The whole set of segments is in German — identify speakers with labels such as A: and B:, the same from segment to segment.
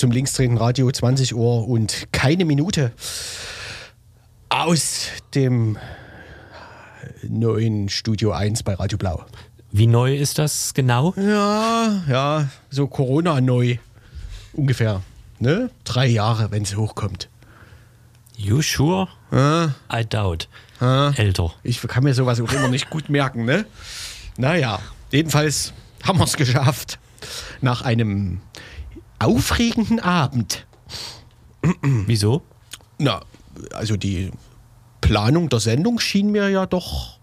A: Zum linksdrehenden Radio 20 Uhr und keine Minute aus dem neuen Studio 1 bei Radio Blau.
B: Wie neu ist das genau?
A: Ja, ja, so Corona neu. Ungefähr. Ne? Drei Jahre, wenn es hochkommt.
B: You sure?
A: Ja,
B: I doubt.
A: ja.
B: Älter.
A: Ich kann mir sowas auch immer nicht gut merken, ne? Naja, jedenfalls haben wir es geschafft. Nach einem aufregenden Abend.
B: Wieso?
A: Na, also die Planung der Sendung schien mir ja doch.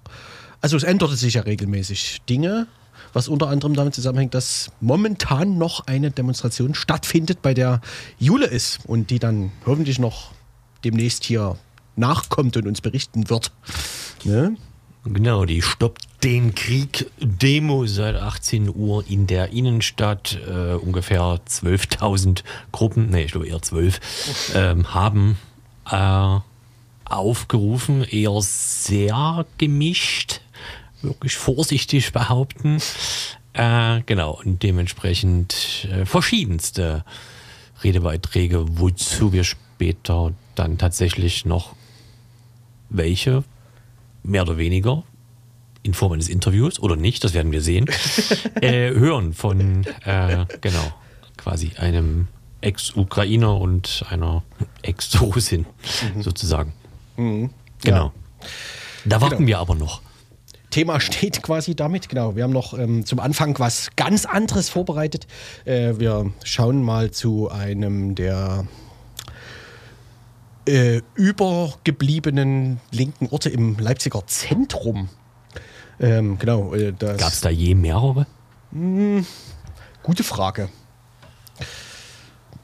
A: Also es änderte sich ja regelmäßig Dinge, was unter anderem damit zusammenhängt, dass momentan noch eine Demonstration stattfindet, bei der Jule ist und die dann hoffentlich noch demnächst hier nachkommt und uns berichten wird. Ne?
B: Genau, die Stoppt den Krieg Demo seit 18 Uhr in der Innenstadt. Äh, ungefähr 12.000 Gruppen, nee, ich glaube eher 12, ähm, haben äh, aufgerufen, eher sehr gemischt, wirklich vorsichtig behaupten. Äh, genau, und dementsprechend äh, verschiedenste Redebeiträge, wozu wir später dann tatsächlich noch welche mehr oder weniger in Form eines Interviews oder nicht, das werden wir sehen, äh, hören von, äh, genau, quasi einem Ex-Ukrainer und einer Ex-Russin sozusagen. Genau. Da warten
A: Genau.
B: wir aber noch.
A: Thema steht quasi damit, genau. Wir haben noch ähm, zum Anfang was ganz anderes vorbereitet. Äh, wir schauen mal zu einem der äh, übergebliebenen linken Orte im Leipziger Zentrum. Ähm, genau, äh,
B: Gab es da je mehrere?
A: gute Frage.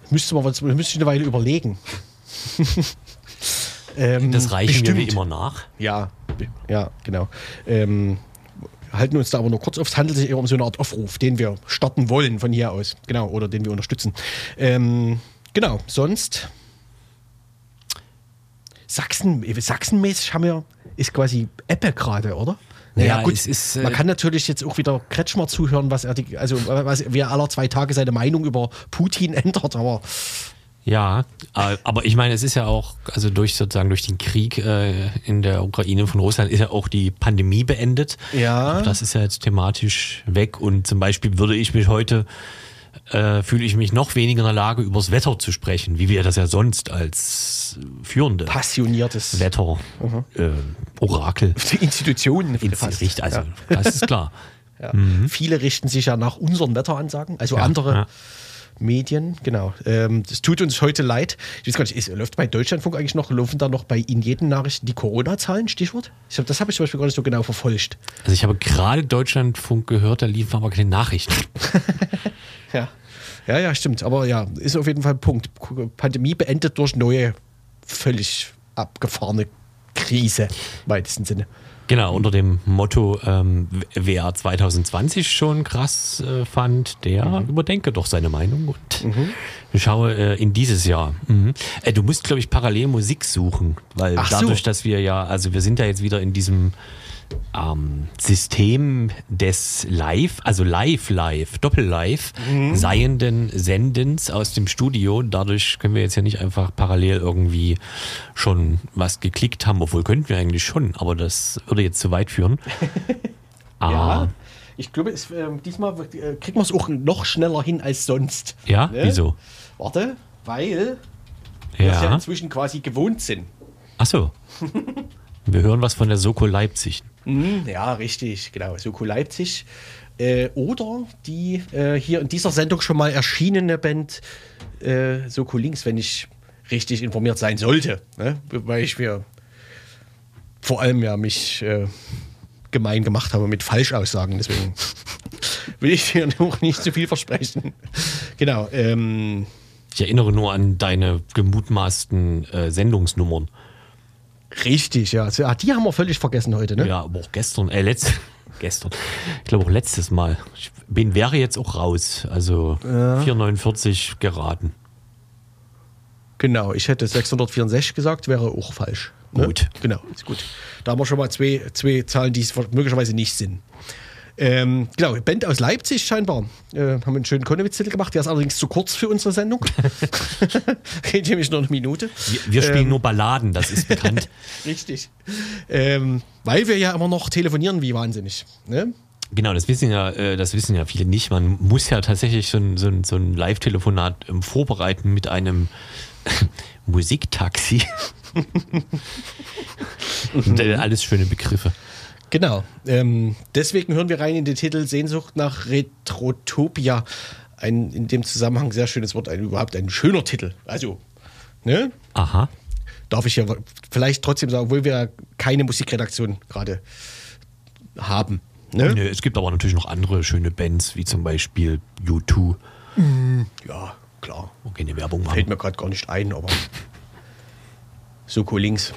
A: Müsste man müsste ich eine Weile überlegen. ähm,
B: Das reichen wir immer nach.
A: Ja, ja, genau. Ähm, halten uns da aber nur kurz auf. Es handelt sich eher um so eine Art Aufruf, den wir starten wollen von hier aus. Genau, oder den wir unterstützen. Ähm, genau, sonst. Sachsen, sachsenmäßig haben wir, ist quasi Ebbe gerade, oder?
B: Ja, es ist, äh,
A: man kann natürlich jetzt auch wieder Kretschmer zuhören, was er, die, also was, wie er aller zwei Tage seine Meinung über Putin ändert, aber
B: Ja, äh, aber ich meine, es ist ja auch, also durch sozusagen durch den Krieg äh, in der Ukraine von Russland ist ja auch die Pandemie beendet.
A: Ja.
B: Auch das ist ja jetzt thematisch weg und zum Beispiel würde ich mich heute, äh, fühle ich mich noch weniger in der Lage, übers Wetter zu sprechen, wie wir das ja sonst als führende
A: passioniertes
B: Wetter, äh, Orakel
A: Institutionen
B: ins
A: fast.
B: Richt. Also,
A: Ja.
B: das ist klar.
A: Ja. Viele richten sich ja nach unseren Wetteransagen, also
B: Ja,
A: andere. Medien, genau. Ähm, das tut uns heute leid. Ich weiß gar nicht, ist, läuft bei Deutschlandfunk eigentlich noch, laufen da noch bei Ihnen jeden Nachrichten die Corona-Zahlen, Stichwort? Ich hab, das habe ich zum Beispiel gar nicht so genau verfolgt.
B: Also ich habe gerade Deutschlandfunk gehört, da liefen aber keine Nachrichten.
A: Ja. Ja, ja, stimmt. Aber ja, ist auf jeden Fall ein Punkt. Pandemie beendet durch neue, völlig abgefahrene Krise, im weitesten Sinne.
B: Genau, unter dem Motto, ähm, wer 2020 schon krass äh, fand, der
A: Mhm.
B: überdenke doch seine Meinung und schaue äh, in dieses Jahr. Mhm. Äh, du musst, glaube ich, parallel Musik suchen, weil
A: Ach so.
B: dadurch, dass wir ja, also wir sind ja jetzt wieder in diesem ähm, System des Live, also Live-Live, Doppel-Live,
A: Mhm.
B: seienden Sendens aus dem Studio. Dadurch können wir jetzt ja nicht einfach parallel irgendwie schon was geklickt haben, obwohl könnten wir eigentlich schon, aber das würde jetzt zu weit führen. Ah,
A: Ja. Ich glaube, es, ähm, diesmal wird, äh, kriegen wir es auch noch schneller hin als sonst.
B: Ja?
A: Ne?
B: Wieso?
A: Warte, weil wir es ja
B: Ja.
A: inzwischen quasi gewohnt sind.
B: Ach so. Wir hören was von der Soko Leipzig.
A: Mhm, ja, richtig, genau. Soko Leipzig. Äh, oder die äh, hier in dieser Sendung schon mal erschienene Band äh, Soko Links, wenn ich richtig informiert sein sollte. Ne? Weil ich mir vor allem ja mich äh, gemein gemacht habe mit Falschaussagen. Deswegen will ich dir noch nicht zu viel versprechen. Genau. Ähm,
B: ich erinnere nur an deine gemutmaßten äh, Sendungsnummern.
A: Richtig, ja. Ah, die haben wir völlig vergessen heute, ne?
B: Ja, aber auch gestern, äh, letzt, gestern. Ich glaube auch letztes Mal. Ich bin, wäre jetzt auch raus. Also ja. 449 geraten.
A: Genau, ich hätte 664 gesagt, wäre auch falsch.
B: Ne? Gut.
A: Genau, ist gut. Da haben wir schon mal zwei, zwei Zahlen, die es möglicherweise nicht sind. Ähm, genau, Band aus Leipzig scheinbar. Äh, haben einen schönen Konnewitz gemacht. Der ist allerdings zu kurz für unsere Sendung. Geht nämlich nur eine Minute.
B: Wir, wir spielen ähm, nur Balladen, das ist bekannt.
A: Richtig. Ähm, weil wir ja immer noch telefonieren wie wahnsinnig. Ne?
B: Genau, das wissen ja, äh, das wissen ja viele nicht. Man muss ja tatsächlich so ein, so ein, so ein Live-Telefonat ähm, vorbereiten mit einem Musiktaxi. Und, äh, alles schöne Begriffe.
A: Genau. Ähm, deswegen hören wir rein in den Titel Sehnsucht nach Retrotopia. Ein in dem Zusammenhang sehr schönes Wort, ein, überhaupt ein schöner Titel. Also, ne?
B: Aha.
A: Darf ich ja vielleicht trotzdem sagen, obwohl wir keine Musikredaktion gerade haben.
B: Ne? Nee, es gibt aber natürlich noch andere schöne Bands, wie zum Beispiel U2.
A: Mm, ja, klar.
B: Okay, eine Werbung machen.
A: Fällt mir gerade gar nicht ein, aber Soko links.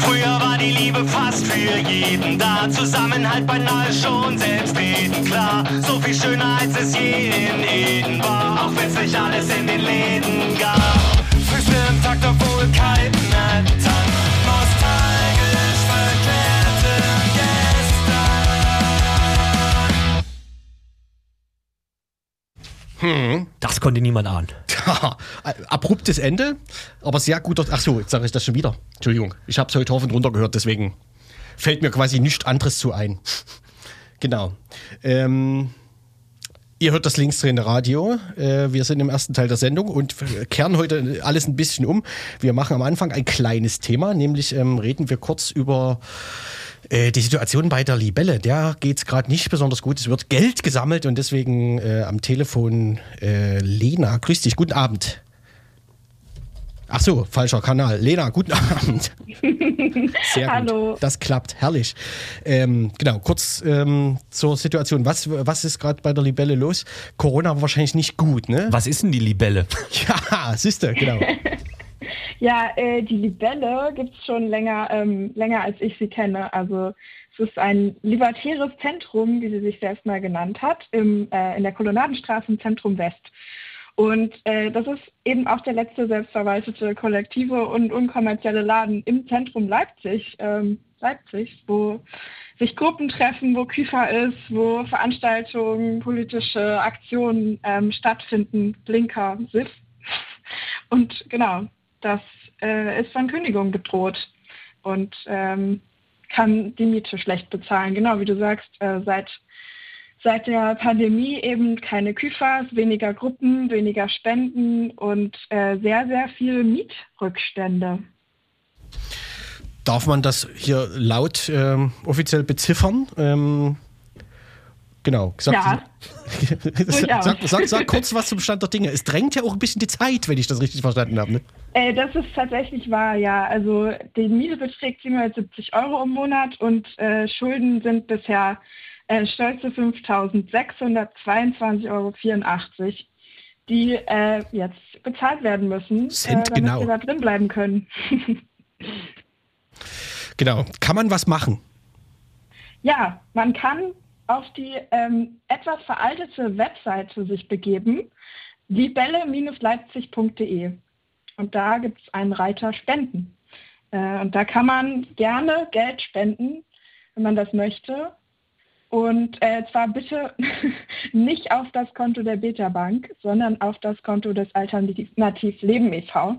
C: Früher war die Liebe fast für jeden da. Zusammenhalt beinahe schon selbst reden klar. So viel schöner als es je in Eden war. Auch wenn's nicht alles in den Läden gab. Füße im Takt, obwohl kalten Nattern. Nostalgisch verklärte
B: gestern. Hm. Das konnte niemand ahnen.
A: abruptes Ende, aber sehr guter. Ach so, jetzt sage ich das schon wieder. Entschuldigung, ich habe es heute hoch und runter gehört, deswegen fällt mir quasi nichts anderes zu ein. genau. Ähm, ihr hört das linksdrehende Radio. Äh, wir sind im ersten Teil der Sendung und kehren heute alles ein bisschen um. Wir machen am Anfang ein kleines Thema, nämlich ähm, reden wir kurz über äh, die Situation bei der Libelle, der geht es gerade nicht besonders gut. Es wird Geld gesammelt und deswegen äh, am Telefon äh, Lena. Grüß dich, guten Abend. Ach so, falscher Kanal. Lena, guten Abend.
D: Sehr Hallo.
A: Gut. Das klappt, herrlich. Ähm, genau, kurz ähm, zur Situation. Was, was ist gerade bei der Libelle los? Corona war wahrscheinlich nicht gut, ne?
B: Was ist denn die Libelle?
A: ja, siehst du, genau.
D: Ja, äh, die Libelle gibt es schon länger, ähm, länger als ich sie kenne. Also es ist ein libertäres Zentrum, wie sie sich selbst mal genannt hat, im, äh, in der Kolonnadenstraße im Zentrum West. Und äh, das ist eben auch der letzte selbstverwaltete kollektive und unkommerzielle Laden im Zentrum Leipzig, ähm, Leipzig, wo sich Gruppen treffen, wo Küfer ist, wo Veranstaltungen, politische Aktionen ähm, stattfinden, Blinker, SIF. Und genau, das äh, ist von Kündigung bedroht und ähm, kann die Miete schlecht bezahlen. Genau wie du sagst, äh, seit, seit der Pandemie eben keine Küfers, weniger Gruppen, weniger Spenden und äh, sehr, sehr viele Mietrückstände.
A: Darf man das hier laut ähm, offiziell beziffern? Ähm, Genau.
D: Sag, ja.
A: sag, sag, sag, kurz was zum Stand der Dinge. Es drängt ja auch ein bisschen die Zeit, wenn ich das richtig verstanden habe. Ne?
D: Äh, das ist tatsächlich wahr, ja. Also die Miete beträgt 770 Euro im Monat und äh, Schulden sind bisher äh, stolze 5.622,84 Euro, die äh, jetzt bezahlt werden müssen,
A: äh, damit genau.
D: wir da drin bleiben können.
A: genau. Kann man was machen?
D: Ja, man kann auf die ähm, etwas veraltete Webseite sich begeben, libelle-leipzig.de. Und da gibt es einen Reiter Spenden. Äh, und da kann man gerne Geld spenden, wenn man das möchte. Und äh, zwar bitte nicht auf das Konto der Beta Bank, sondern auf das Konto des Alternativ Leben e.V.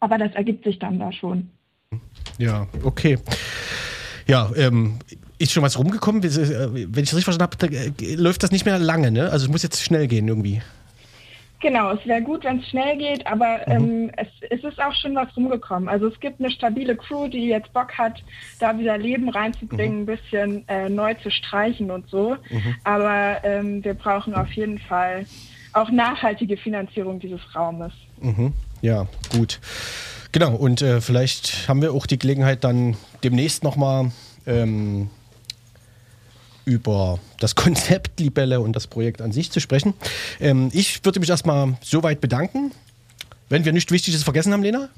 D: Aber das ergibt sich dann da schon.
A: Ja, okay. Ja, ähm, ist schon was rumgekommen? Wenn ich das richtig verstanden habe, äh, läuft das nicht mehr lange, ne? Also es muss jetzt schnell gehen irgendwie.
D: Genau, es wäre gut, wenn es schnell geht, aber mhm. ähm, es, es, ist auch schon was rumgekommen. Also es gibt eine stabile Crew, die jetzt Bock hat, da wieder Leben reinzubringen, mhm. ein bisschen äh, neu zu streichen und so. Mhm. Aber ähm, wir brauchen auf jeden Fall auch nachhaltige Finanzierung dieses Raumes.
A: Mhm. Ja, gut. Genau, und äh, vielleicht haben wir auch die Gelegenheit, dann demnächst nochmal ähm, über das Konzept Libelle und das Projekt an sich zu sprechen. Ähm, ich würde mich erstmal soweit bedanken. Wenn wir nichts Wichtiges vergessen haben, Lena?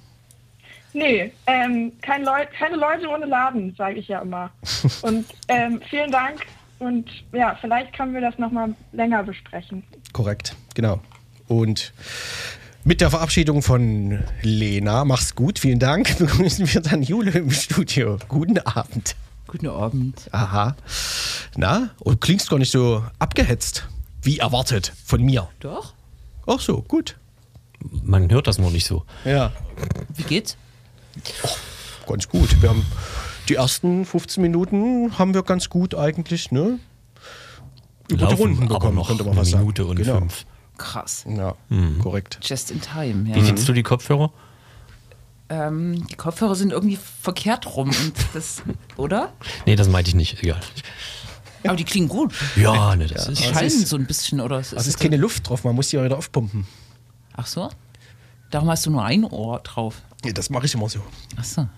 D: Nee, ähm, kein Leu keine Leute ohne Laden, sage ich ja immer. Und ähm, vielen Dank und ja, vielleicht können wir das nochmal länger besprechen.
A: Korrekt, genau. Und mit der Verabschiedung von Lena, mach's gut, vielen Dank, begrüßen wir dann Jule im Studio. Guten Abend.
E: Guten Abend.
A: Aha. Na, und klingst gar nicht so abgehetzt, wie erwartet von mir.
E: Doch?
A: Ach so, gut.
B: Man hört das nur nicht so.
A: Ja,
E: Wie geht's?
A: ganz gut. Wir haben die ersten 15 Minuten haben wir ganz gut eigentlich, ne? Über die
B: Laufen
A: Runden
B: aber
A: bekommen,
B: noch
A: könnte man
B: eine. Minute und
A: genau.
B: fünf.
E: Krass.
A: Ja, korrekt.
E: Just in time,
B: Wie
E: ja.
B: findest du die Kopfhörer?
E: Ähm, die Kopfhörer sind irgendwie verkehrt rum und das, oder?
B: Nee, das meinte ich nicht. Egal.
E: Aber die klingen gut.
B: Ja, ne, das
E: Die
B: ist.
A: es
E: schallen
A: ist-
E: so ein bisschen, oder? Es
A: Es ist keine Luft drauf, man muss die auch wieder aufpumpen.
E: Ach so? Darum hast du nur ein Ohr drauf.
A: Ja, das mache ich immer so.
E: Ach so.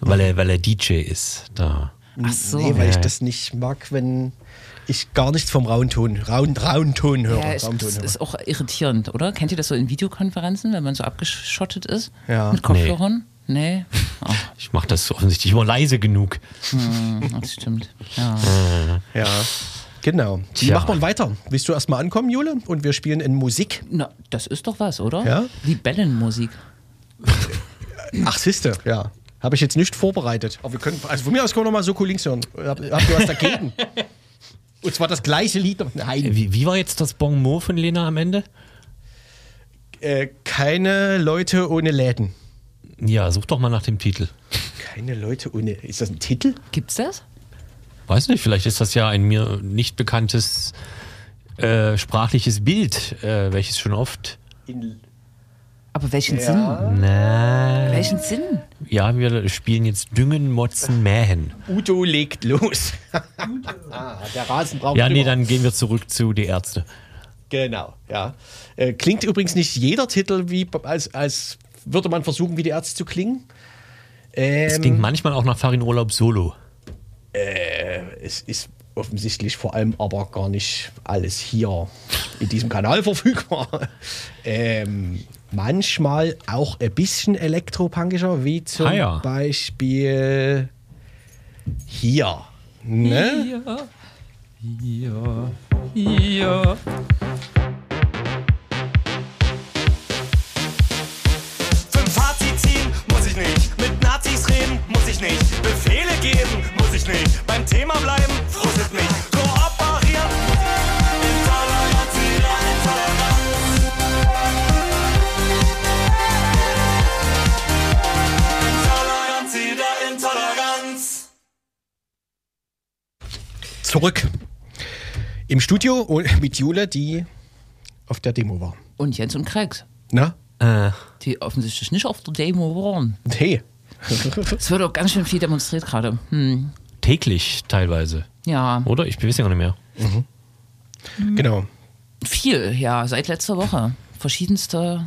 B: Weil er, weil er DJ ist. Da.
E: Ach so.
A: Nee, weil ich
B: Ja.
A: das nicht mag, wenn ich gar nichts vom rauen Ton, rauen, rauen Ton höre.
E: Ja, es,
A: Raumton höre.
E: ist auch irritierend, oder? Kennt ihr das so in Videokonferenzen, wenn man so abgeschottet ist?
A: Ja.
E: Mit Kopfhörern? Nee. Ach,
B: Ich mache das offensichtlich immer leise genug.
E: hm, das stimmt. Ja.
A: Ja, genau. Wie
B: Tja.
A: macht man weiter? Willst du erstmal ankommen, Jule? Und wir spielen in Musik.
E: Na, das ist doch was, oder?
A: Ja?
E: Libellenmusik.
A: Ach, siehste, ja. Habe ich jetzt nicht vorbereitet. Aber wir können, also von mir aus können wir noch mal Soko links hören. Hab- Habt ihr was dagegen? Und zwar das gleiche Lied. Nein,
B: Wie, wie war jetzt das Bon mot von Lena am Ende?
A: äh, keine Leute ohne Läden.
B: Ja, such doch mal nach dem Titel.
A: Keine Leute ohne. Ist das ein Titel?
E: Gibt's das?
B: Weiß nicht, vielleicht ist das ja ein mir nicht bekanntes äh, sprachliches Bild, äh, welches schon oft.
A: In,
E: Aber welchen
A: Ja.
E: Sinn?
B: Na,
E: Welchen Sinn?
B: ja, wir spielen jetzt Düngen, Motzen, Mähen.
A: Udo legt los. ah, der Rasen braucht
B: Ja, nee,
A: Dünger.
B: dann gehen wir zurück zu Die Ärzte.
A: Genau, ja. Äh, klingt übrigens nicht jeder Titel wie als, als würde man versuchen, wie die Ärzte zu klingen.
B: Es
A: Ähm,
B: klingt manchmal auch nach Farin Urlaub Solo.
A: es ist offensichtlich vor allem aber gar nicht alles hier in diesem Kanal verfügbar. Ähm, manchmal auch ein bisschen elektropunkischer, wie zum
B: Ah ja.
A: Beispiel hier. Ne?
E: Ja. Ja.
C: Fünf Fazit ziehen muss ich nicht. Mit Nazis reden muss ich nicht. Befehle geben muss ich nicht. Beim Thema bleiben frustet mich.
A: Zurück im Studio mit Jule, die auf der Demo war.
E: Und Jens und Krex,
A: Na?
B: Äh,
E: die offensichtlich nicht auf der Demo waren.
A: Hey.
E: Es wird auch ganz schön viel demonstriert gerade. Hm.
B: täglich teilweise.
E: Ja,
B: Oder? Ich weiß ja gar nicht mehr.
A: genau.
E: viel, ja, seit letzter Woche. Verschiedenste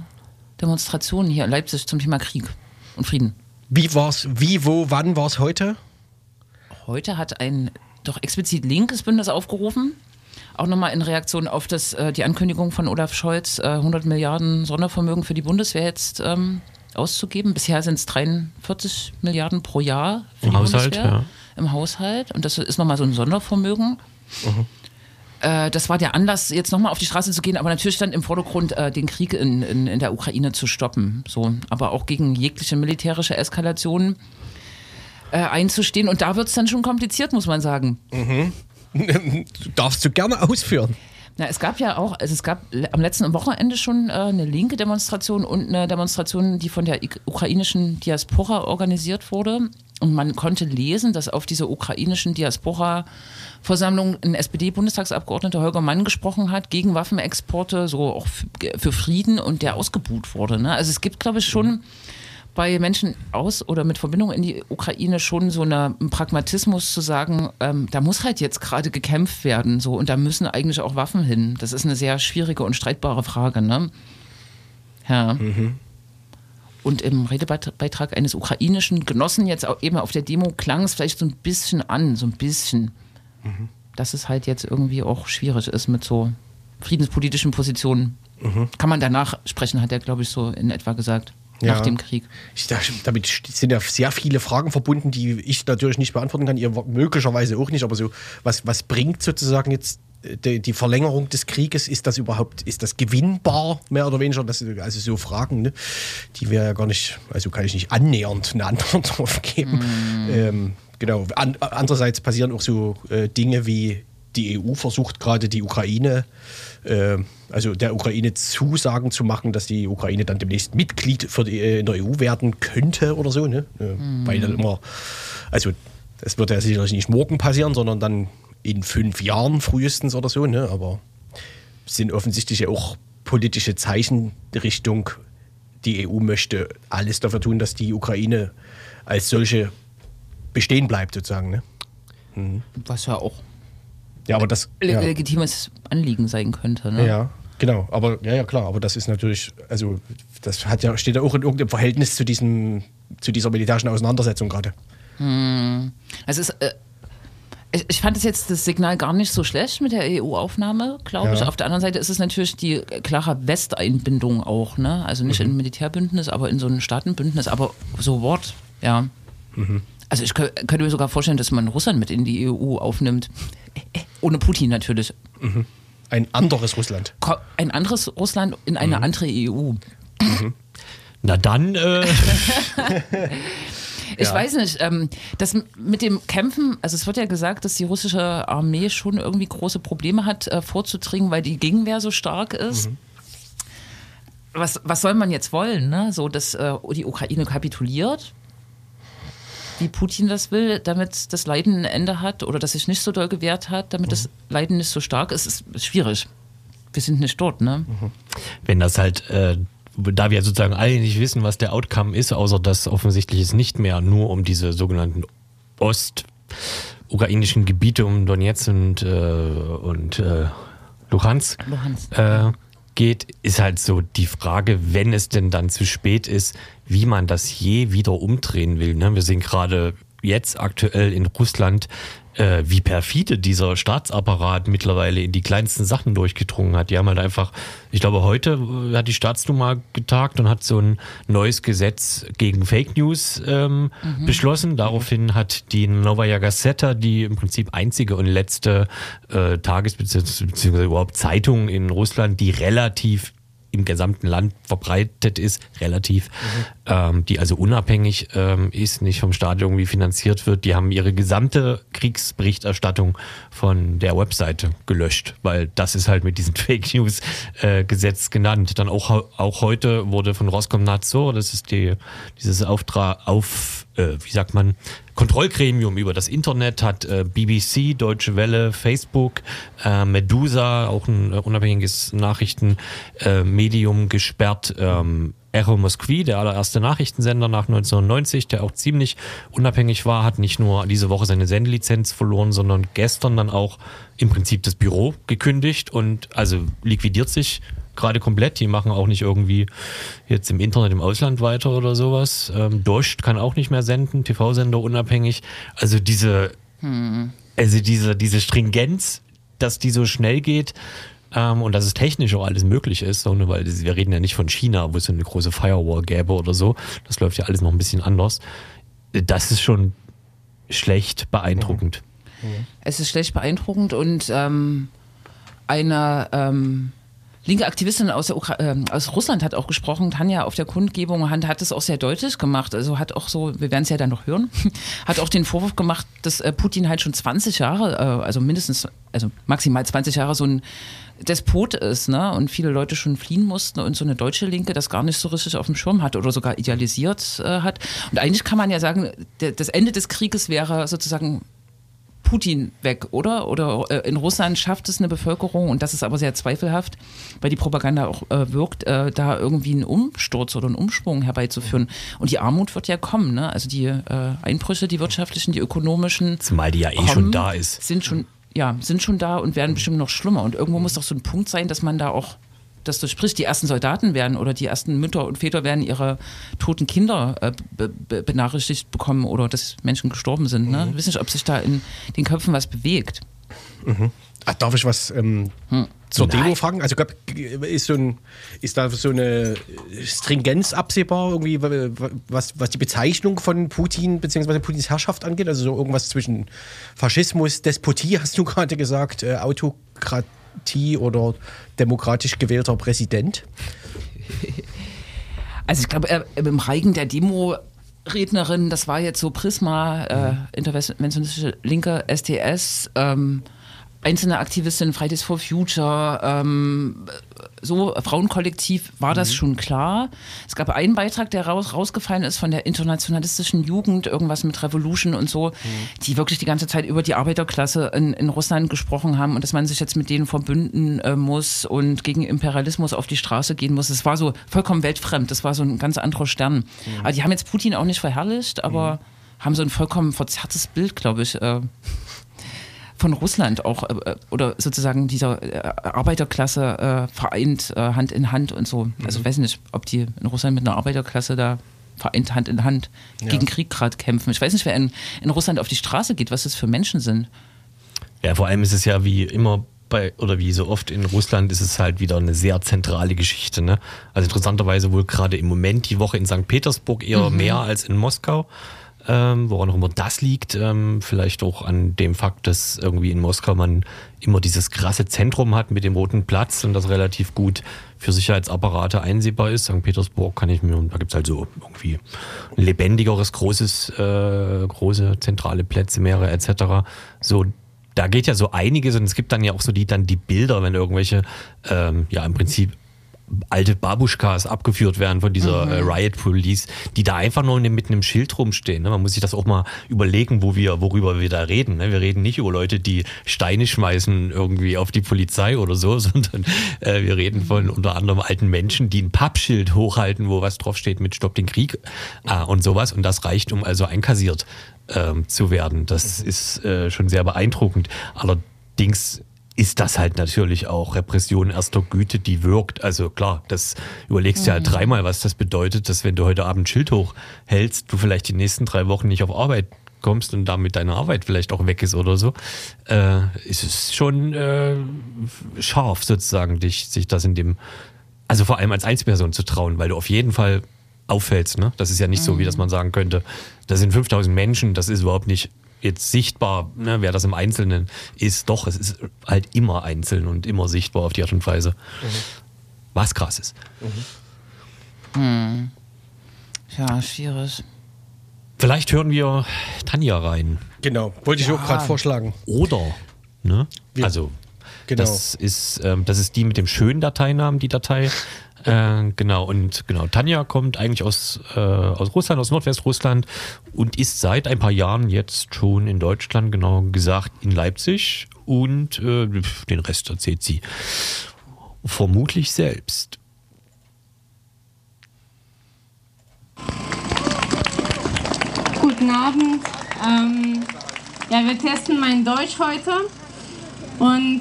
E: Demonstrationen hier in Leipzig zum Thema Krieg und Frieden.
A: Wie war's, wie, wo, wann war es heute?
E: Heute hat ein doch explizit linkes Bündnis aufgerufen, auch nochmal in Reaktion auf das, äh, die Ankündigung von Olaf Scholz, äh, 100 Milliarden Sondervermögen für die Bundeswehr jetzt ähm, auszugeben. Bisher sind es 43 Milliarden pro Jahr für
B: Im
E: die
B: Haushalt,
E: Bundeswehr.
B: ja.
E: Im Haushalt. Und das ist nochmal so ein Sondervermögen. Äh, das war der Anlass, jetzt nochmal auf die Straße zu gehen, aber natürlich stand im Vordergrund, äh, den Krieg in, in, in der Ukraine zu stoppen. So, aber auch gegen jegliche militärische Eskalation äh, einzustehen. Und da wird es dann schon kompliziert, muss man sagen.
A: Darfst du gerne ausführen.
E: Na, es gab ja auch, also es gab am letzten Wochenende schon äh, eine linke Demonstration und eine Demonstration, die von der ukrainischen Diaspora organisiert wurde. Und man konnte lesen, dass auf dieser ukrainischen Diaspora-Versammlung ein SPD-Bundestagsabgeordneter Holger Mann gesprochen hat gegen Waffenexporte, so auch für Frieden und der ausgebuht wurde. Ne? Also es gibt, glaube ich, schon bei Menschen aus oder mit Verbindung in die Ukraine schon so eine, einen Pragmatismus zu sagen, ähm, da muss halt jetzt gerade gekämpft werden, so und da müssen eigentlich auch Waffen hin. Das ist eine sehr schwierige und streitbare Frage, ne? Ja. Und im Redebeitrag eines ukrainischen Genossen jetzt auch eben auf der Demo klang es vielleicht so ein bisschen an, so ein bisschen,
A: Mhm.
E: dass es halt jetzt irgendwie auch schwierig ist mit so friedenspolitischen Positionen. Kann man danach sprechen, hat er, glaube ich, so in etwa gesagt,
A: Ja.
E: nach dem Krieg.
A: Ich, da, damit sind ja sehr viele Fragen verbunden, die ich natürlich nicht beantworten kann, ihr möglicherweise auch nicht, aber so, was, was bringt sozusagen jetzt äh, die, die Verlängerung des Krieges? Ist das überhaupt, ist das gewinnbar, mehr oder weniger? Das, also so Fragen, ne, die wir ja gar nicht, also kann ich nicht annähernd eine Antwort drauf geben. Ähm, genau. An, andererseits passieren auch so äh, Dinge wie die EU versucht gerade die Ukraine, äh, also der Ukraine Zusagen zu machen, dass die Ukraine dann demnächst Mitglied für die, äh, in der EU werden könnte oder so. Ne? Äh, Weil dann immer, also das wird ja sicherlich nicht morgen passieren, sondern dann in fünf Jahren frühestens oder so. Ne? Aber es sind offensichtlich ja auch politische Zeichen Richtung, die EU möchte alles dafür tun, dass die Ukraine als solche bestehen bleibt, sozusagen. Ne?
E: Was ja auch
A: Ja, aber das.
E: le
A: Ja.
E: legitimes Anliegen sein könnte. Ne?
A: Ja, genau. Aber ja, ja, klar. Aber das ist natürlich, also das hat ja, steht ja auch in irgendeinem Verhältnis zu diesem, zu dieser militärischen Auseinandersetzung gerade.
E: Es ist, äh, ich, ich fand es jetzt das Signal gar nicht so schlecht mit der EU-Aufnahme, glaube ich.
A: Ja.
E: Auf der anderen Seite ist es natürlich die äh, klare Westeinbindung auch, ne? Also nicht in ein Militärbündnis, aber in so ein Staatenbündnis, aber so Wort, ja. Also ich kö- könnte mir sogar vorstellen, dass man Russland mit in die EU aufnimmt. Ohne Putin natürlich.
A: Ein anderes Russland.
E: Ein anderes Russland in eine andere E EU.
B: Na dann, äh,
E: Ich
A: Ja.
E: weiß nicht, ähm, das mit dem Kämpfen, also es wird ja gesagt, dass die russische Armee schon irgendwie große Probleme hat, äh, vorzudringen, weil die Gegenwehr so stark ist. Was, was soll man jetzt wollen? Ne? So, dass äh, die Ukraine kapituliert, wie Putin das will, damit das Leiden ein Ende hat oder dass sich nicht so doll gewehrt hat, damit das Leiden nicht so stark ist, ist, schwierig. Wir sind nicht dort, ne?
B: wenn das halt, äh, da wir sozusagen alle nicht wissen, was der Outcome ist, außer dass offensichtlich es nicht mehr nur um diese sogenannten ost-ukrainischen Gebiete, um Donetsk und, äh, und äh, Luhansk,
E: Luhansk.
B: Äh, geht, ist halt so die Frage, wenn es denn dann zu spät ist, wie man das je wieder umdrehen will. Ne? Wir sehen gerade jetzt aktuell in Russland, äh, wie perfide dieser Staatsapparat mittlerweile in die kleinsten Sachen durchgedrungen hat. Die haben halt einfach, ich glaube, heute äh, hat die Staatsduma getagt und hat so ein neues Gesetz gegen Fake News ähm, beschlossen. Daraufhin hat die Novaya Gazeta, die im Prinzip einzige und letzte äh, Tages- bzw. überhaupt Zeitung in Russland, die relativ im gesamten Land verbreitet ist, relativ, ähm, die also unabhängig ähm, ist, nicht vom Staat irgendwie finanziert wird, die haben ihre gesamte Kriegsberichterstattung von der Webseite gelöscht, weil das ist halt mit diesem Fake News äh, Gesetz genannt. Dann auch, auch heute wurde von Roskomnadzor, das ist die, dieses Auftrag auf, äh, wie sagt man, Kontrollgremium über das Internet hat äh, BBC, Deutsche Welle, Facebook, äh, Medusa, auch ein äh, unabhängiges Nachrichtenmedium, äh, gesperrt. Ähm, Echo Moskwi, der allererste Nachrichtensender nach 1990, der auch ziemlich unabhängig war, hat nicht nur diese Woche seine Sendelizenz verloren, sondern gestern dann auch im Prinzip das Büro gekündigt und also liquidiert sich gerade komplett. Die machen auch nicht irgendwie jetzt im Internet im Ausland weiter oder sowas. Ähm, Dost kann auch nicht mehr senden, TV-Sender unabhängig. Also diese, also diese, diese Stringenz, dass die so schnell geht ähm, und dass es technisch auch alles möglich ist, so, ne, weil wir reden ja nicht von China, wo es so eine große Firewall gäbe oder so. Das läuft ja alles noch ein bisschen anders. Das ist schon schlecht beeindruckend.
E: Es ist schlecht beeindruckend und ähm, eine ähm, linke Aktivistin aus, ähm, aus Russland hat auch gesprochen, Tanja auf der Kundgebung hat, hat es auch sehr deutlich gemacht. Also hat auch so, wir werden es ja dann noch hören, hat auch den Vorwurf gemacht, dass äh, Putin halt schon 20 Jahre, äh, also mindestens, also maximal 20 Jahre so ein Despot ist, ne? Und viele Leute schon fliehen mussten und so eine deutsche Linke das gar nicht so richtig auf dem Schirm hat oder sogar idealisiert äh, hat. Und eigentlich kann man ja sagen, das Ende des Krieges wäre sozusagen Putin weg, oder? Oder äh, in Russland schafft es eine Bevölkerung, und das ist aber sehr zweifelhaft, weil die Propaganda auch äh, wirkt, äh, da irgendwie einen Umsturz oder einen Umschwung herbeizuführen. Und die Armut wird ja kommen, ne? Also die äh, Einbrüche, die wirtschaftlichen, die ökonomischen.
B: Zumal die ja eh
E: kommen,
B: schon da ist.
E: Sind schon, ja, sind schon da und werden bestimmt noch schlimmer. Und irgendwo muss doch so ein Punkt sein, dass man da auch das durchspricht. Die ersten Soldaten werden oder die ersten Mütter und Väter werden ihre toten Kinder äh, be be benachrichtigt bekommen oder dass Menschen gestorben sind. Ne? Ich weiß nicht, ob sich da in den Köpfen was bewegt.
A: Ah, darf ich was ähm, zur Demo fragen? Also glaub, ist, so ein, ist da so eine Stringenz absehbar, irgendwie, was, was die Bezeichnung von Putin bzw. Putins Herrschaft angeht? Also so irgendwas zwischen Faschismus, Despotie, hast du gerade gesagt, äh, Autokratie oder demokratisch gewählter Präsident?
E: Also ich glaube, äh, im Reigen der Demo Rednerin, das war jetzt so Prisma, äh, interventionistische Linke, STS, ähm, einzelne Aktivistinnen, Fridays for Future, ähm, so Frauenkollektiv war das schon klar. Es gab einen Beitrag, der raus, rausgefallen ist von der internationalistischen Jugend, irgendwas mit Revolution und so, die wirklich die ganze Zeit über die Arbeiterklasse in, in Russland gesprochen haben und dass man sich jetzt mit denen verbünden äh, muss und gegen Imperialismus auf die Straße gehen muss. Es war so vollkommen weltfremd, das war so ein ganz anderer Stern. Aber die haben jetzt Putin auch nicht verherrlicht, aber haben so ein vollkommen verzerrtes Bild, glaube ich. Äh, von Russland auch äh, oder sozusagen dieser äh, Arbeiterklasse äh, vereint äh, Hand in Hand und so. Also weiß nicht, ob die in Russland mit einer Arbeiterklasse da vereint Hand in Hand gegen Krieg gerade kämpfen. Ich weiß nicht, wer in, in Russland auf die Straße geht, was das für Menschen sind.
B: Ja, vor allem ist es ja wie immer bei, oder wie so oft in Russland ist es halt wieder eine sehr zentrale Geschichte. Ne? Also interessanterweise wohl gerade im Moment die Woche in St. Petersburg eher mehr als in Moskau. Ähm, woran auch immer das liegt, ähm, vielleicht auch an dem Fakt, dass irgendwie in Moskau man immer dieses krasse Zentrum hat mit dem roten Platz und das relativ gut für Sicherheitsapparate einsehbar ist. St. Petersburg kann ich mir, da gibt es halt so irgendwie ein lebendigeres, großes, äh, große zentrale Plätze, mehrere etc. So, da geht ja so einiges und es gibt dann ja auch so die dann die Bilder, wenn irgendwelche ähm, ja im Prinzip alte Babuschkas abgeführt werden von dieser äh, Riot Police, die da einfach nur mit einem Schild rumstehen. Ne? Man muss sich das auch mal überlegen, wo wir, worüber wir da reden. Ne? Wir reden nicht über Leute, die Steine schmeißen irgendwie auf die Polizei oder so, sondern äh, wir reden von unter anderem alten Menschen, die ein Pappschild hochhalten, wo was draufsteht mit Stopp den Krieg ah, und sowas. Und das reicht, um also einkassiert ähm, zu werden. Das ist äh, schon sehr beeindruckend. Allerdings ist das halt natürlich auch Repression erster Güte, die wirkt. Also klar, das überlegst du ja halt dreimal, was das bedeutet, dass wenn du heute Abend ein Schild hochhältst, du vielleicht die nächsten drei Wochen nicht auf Arbeit kommst und damit deine Arbeit vielleicht auch weg ist oder so, äh, ist es schon äh, scharf sozusagen, dich, sich das in dem, also vor allem als Einzelperson zu trauen, weil du auf jeden Fall auffällst. Ne? Das ist ja nicht so, wie dass man sagen könnte, da sind 5000 Menschen, das ist überhaupt nicht jetzt sichtbar, ne, wer das im Einzelnen ist. Doch, es ist halt immer einzeln und immer sichtbar auf die Art und Weise. Was krass ist.
E: Ja, schwierig.
B: Vielleicht hören wir Tanja rein.
A: Genau, wollte ich auch gerade vorschlagen.
B: Oder, ne?
A: Wir-
B: also,
A: Genau.
B: das, ist, ähm, das ist die mit dem schönen Dateinamen, die Datei. Äh, genau, und genau, Tanja kommt eigentlich aus, äh, aus Russland, aus Nordwestrussland und ist seit ein paar Jahren jetzt schon in Deutschland, genau gesagt in Leipzig und äh, den Rest erzählt sie vermutlich selbst.
F: Guten Abend. Ähm, ja, wir testen mein Deutsch heute. Und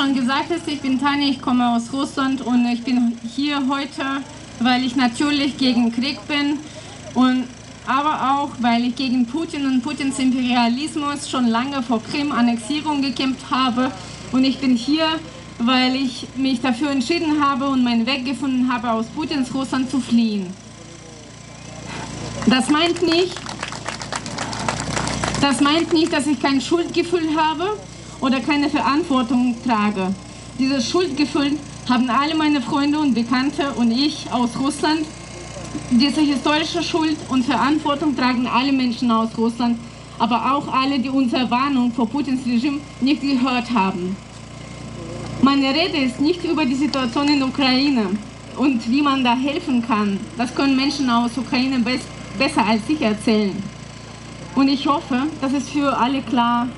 F: schon gesagt ist, ich bin Tanja, ich komme aus Russland und ich bin hier heute, weil ich natürlich gegen Krieg bin und aber auch, weil ich gegen Putin und Putins Imperialismus schon lange vor Krim-Annexierung gekämpft habe. Und ich bin hier, weil ich mich dafür entschieden habe und meinen Weg gefunden habe, aus Putins Russland zu fliehen. Das meint nicht, das meint nicht, dass ich kein Schuldgefühl habe oder keine Verantwortung trage. Dieses Schuldgefühl haben alle meine Freunde und Bekannte und ich aus Russland. Diese historische Schuld und Verantwortung tragen alle Menschen aus Russland, aber auch alle, die unsere Warnung vor Putins Regime nicht gehört haben. Meine Rede ist nicht über die Situation in der Ukraine und wie man da helfen kann. Das können Menschen aus Ukraine besser als ich erzählen. Und ich hoffe, das ist für alle klar.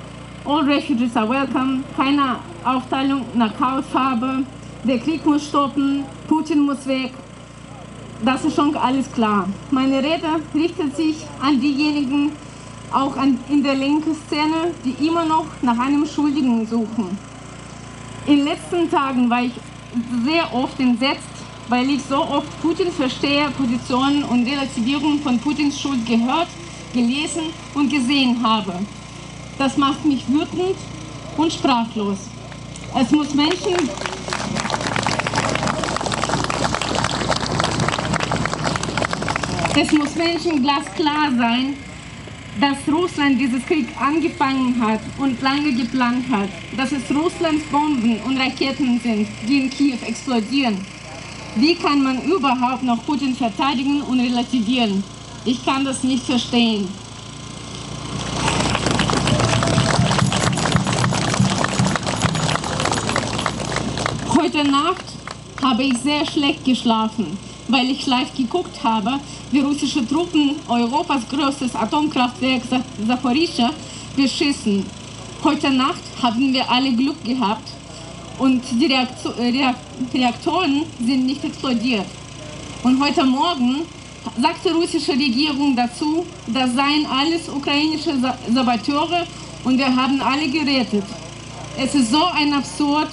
F: All refugees are welcome. Keine Aufteilung nach Hautfarbe. Der Krieg muss stoppen. Putin muss weg. Das ist schon alles klar. Meine Rede richtet sich an diejenigen, auch an, in der linken Szene, die immer noch nach einem Schuldigen suchen. In den letzten Tagen war ich sehr oft entsetzt, weil ich so oft Putin verstehe, Positionen und Relativierung von Putins Schuld gehört, gelesen und gesehen habe. Das macht mich wütend und sprachlos. Es muss Menschen Es muss Menschen glasklar sein, dass Russland dieses Krieg angefangen hat und lange geplant hat, dass es Russlands Bomben und Raketen sind, die in Kiew explodieren. Wie kann man überhaupt noch Putin verteidigen und relativieren? Ich kann das nicht verstehen. Heute Nacht habe ich sehr schlecht geschlafen, weil ich live geguckt habe, wie russische Truppen Europas größtes Atomkraftwerk Zaporizhia beschissen. Heute Nacht haben wir alle Glück gehabt und die Reaktoren sind nicht explodiert. Und heute Morgen sagt die russische Regierung dazu, das seien alles ukrainische Saboteure und wir haben alle gerettet. Es ist so ein Absurd,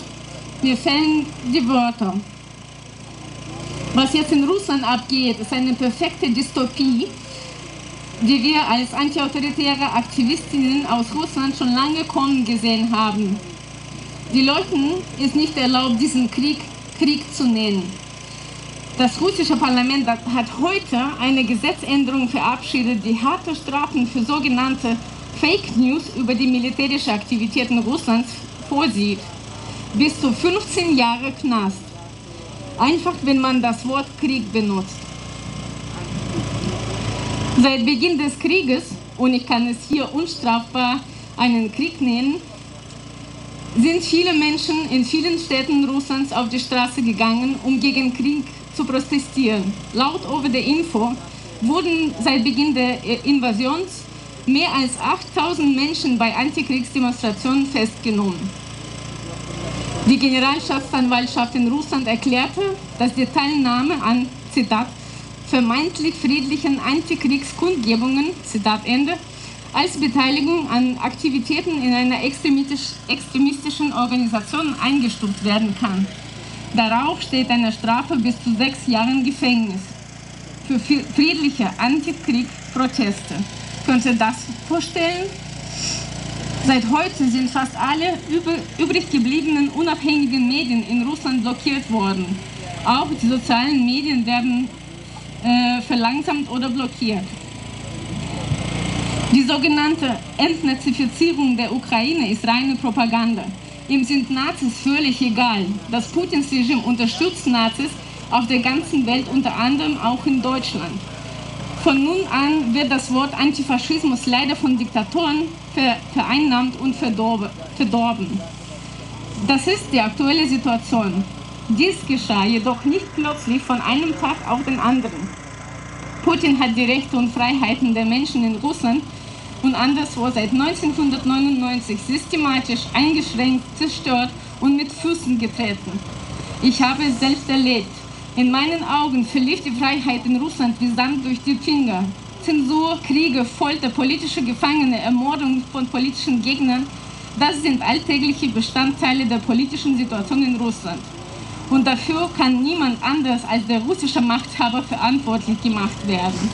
F: mir fehlen die Wörter. Was jetzt in Russland abgeht, ist eine perfekte Dystopie, die wir als antiautoritäre Aktivistinnen aus Russland schon lange kommen gesehen haben. Die Leuten ist nicht erlaubt, diesen Krieg Krieg zu nennen. Das russische Parlament hat heute eine Gesetzänderung verabschiedet, die harte Strafen für sogenannte Fake News über die militärischen Aktivitäten Russlands vorsieht. Bis zu 15 Jahre Knast. Einfach, wenn man das Wort Krieg benutzt. Seit Beginn des Krieges, und ich kann es hier unstrafbar einen Krieg nennen, sind viele Menschen in vielen Städten Russlands auf die Straße gegangen, um gegen Krieg zu protestieren. Laut Over the Info wurden seit Beginn der Invasion mehr als 8000 Menschen bei Antikriegsdemonstrationen festgenommen. Die Generalstaatsanwaltschaft in Russland erklärte, dass die Teilnahme an, Zitat, vermeintlich friedlichen Antikriegskundgebungen, Zitat Ende, als Beteiligung an Aktivitäten in einer extremistisch, extremistischen Organisation eingestuft werden kann. Darauf steht eine Strafe bis zu sechs Jahren Gefängnis für friedliche Antikrieg-Proteste. Könnt ihr das vorstellen? Seit heute sind fast alle übrig gebliebenen unabhängigen Medien in Russland blockiert worden. Auch die sozialen Medien werden äh, verlangsamt oder blockiert. Die sogenannte Entnazifizierung der Ukraine ist reine Propaganda. Ihm sind Nazis völlig egal. Das Putins Regime unterstützt Nazis auf der ganzen Welt, unter anderem auch in Deutschland. Von nun an wird das Wort Antifaschismus leider von Diktatoren vereinnahmt und verdorben. Das ist die aktuelle Situation. Dies geschah jedoch nicht plötzlich von einem Tag auf den anderen. Putin hat die Rechte und Freiheiten der Menschen in Russland und anderswo seit 1999 systematisch eingeschränkt, zerstört und mit Füßen getreten. Ich habe es selbst erlebt. In meinen Augen verlief die Freiheit in Russland wie Sand durch die Finger. Zensur, Kriege, Folter, politische Gefangene, Ermordung von politischen Gegnern, das sind alltägliche Bestandteile der politischen Situation in Russland. Und dafür kann niemand anders als der russische Machthaber verantwortlich gemacht werden.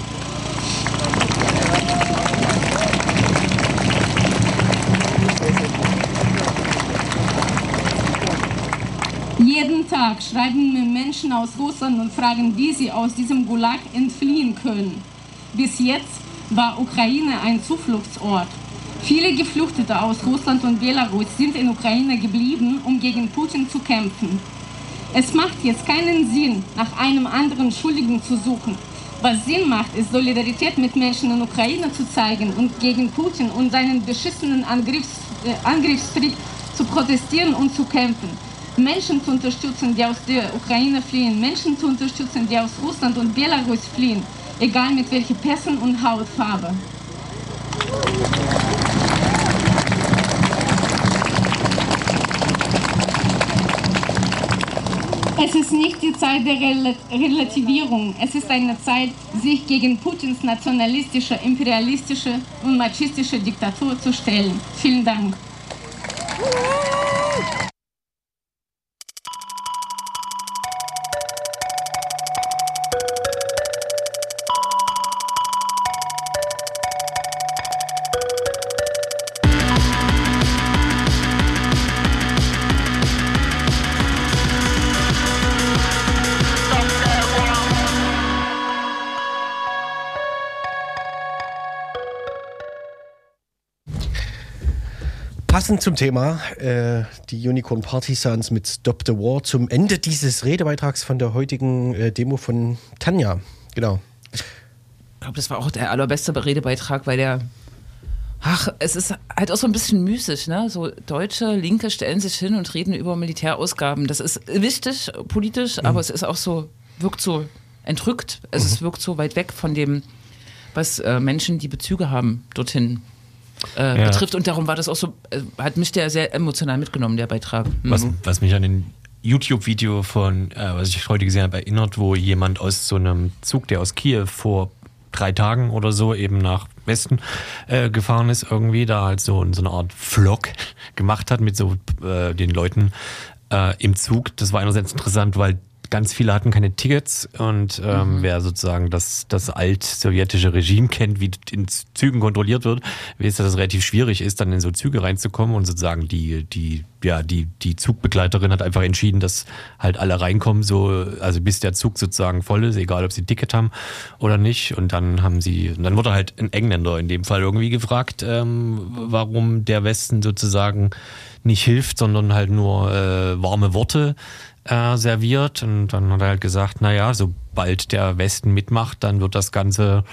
F: Tag schreiben mir Menschen aus Russland und fragen, wie sie aus diesem Gulag entfliehen können. Bis jetzt war Ukraine ein Zufluchtsort. Viele Geflüchtete aus Russland und Belarus sind in Ukraine geblieben, um gegen Putin zu kämpfen. Es macht jetzt keinen Sinn, nach einem anderen Schuldigen zu suchen. Was Sinn macht, ist Solidarität mit Menschen in Ukraine zu zeigen und gegen Putin und seinen beschissenen Angriffs, äh, Angriffskrieg zu protestieren und zu kämpfen. Menschen zu unterstützen, die aus der Ukraine fliehen, Menschen zu unterstützen, die aus Russland und Belarus fliehen, egal mit welcher Person und Hautfarbe. Es ist nicht die Zeit der Relativierung. Es ist eine Zeit, sich gegen Putins nationalistische, imperialistische und machistische Diktatur zu stellen. Vielen Dank.
A: Passend zum Thema, äh, die Unicorn Partisans mit Stop the War zum Ende dieses Redebeitrags von der heutigen äh, Demo von Tanja. Genau.
E: Ich glaube, das war auch der allerbeste Redebeitrag, weil der. Ach, es ist halt auch so ein bisschen mystisch, ne? So Deutsche, Linke stellen sich hin und reden über Militärausgaben. Das ist wichtig, politisch, aber es ist auch so, wirkt so entrückt. Es ist, wirkt so weit weg von dem, was äh, Menschen, die Bezüge haben, dorthin äh,
B: Ja.
E: betrifft. Und darum war das auch so, äh, hat mich der sehr emotional mitgenommen, der Beitrag. Mhm.
B: Was, was mich an den YouTube-Video von, äh, was ich heute gesehen habe, erinnert, wo jemand aus so einem Zug, der aus Kiew vor drei Tagen oder so eben nach Westen äh, gefahren ist, irgendwie da halt so, so eine Art Vlog gemacht hat mit so äh, den Leuten äh, im Zug. Das war einerseits interessant, weil ganz viele hatten keine Tickets und ähm, wer sozusagen das, das alt-sowjetische Regime kennt, wie in Zügen kontrolliert wird, weiß, dass es relativ schwierig ist, dann in so Züge reinzukommen und sozusagen die, die, ja, die, die Zugbegleiterin hat einfach entschieden, dass halt alle reinkommen, so, also bis der Zug sozusagen voll ist, egal ob sie ein Ticket haben oder nicht. Und dann haben sie, und dann wurde halt ein Engländer in dem Fall irgendwie gefragt, ähm, warum der Westen sozusagen nicht hilft, sondern halt nur äh, warme Worte äh, serviert. Und dann hat er halt gesagt, naja, sobald der Westen mitmacht, dann wird das Ganze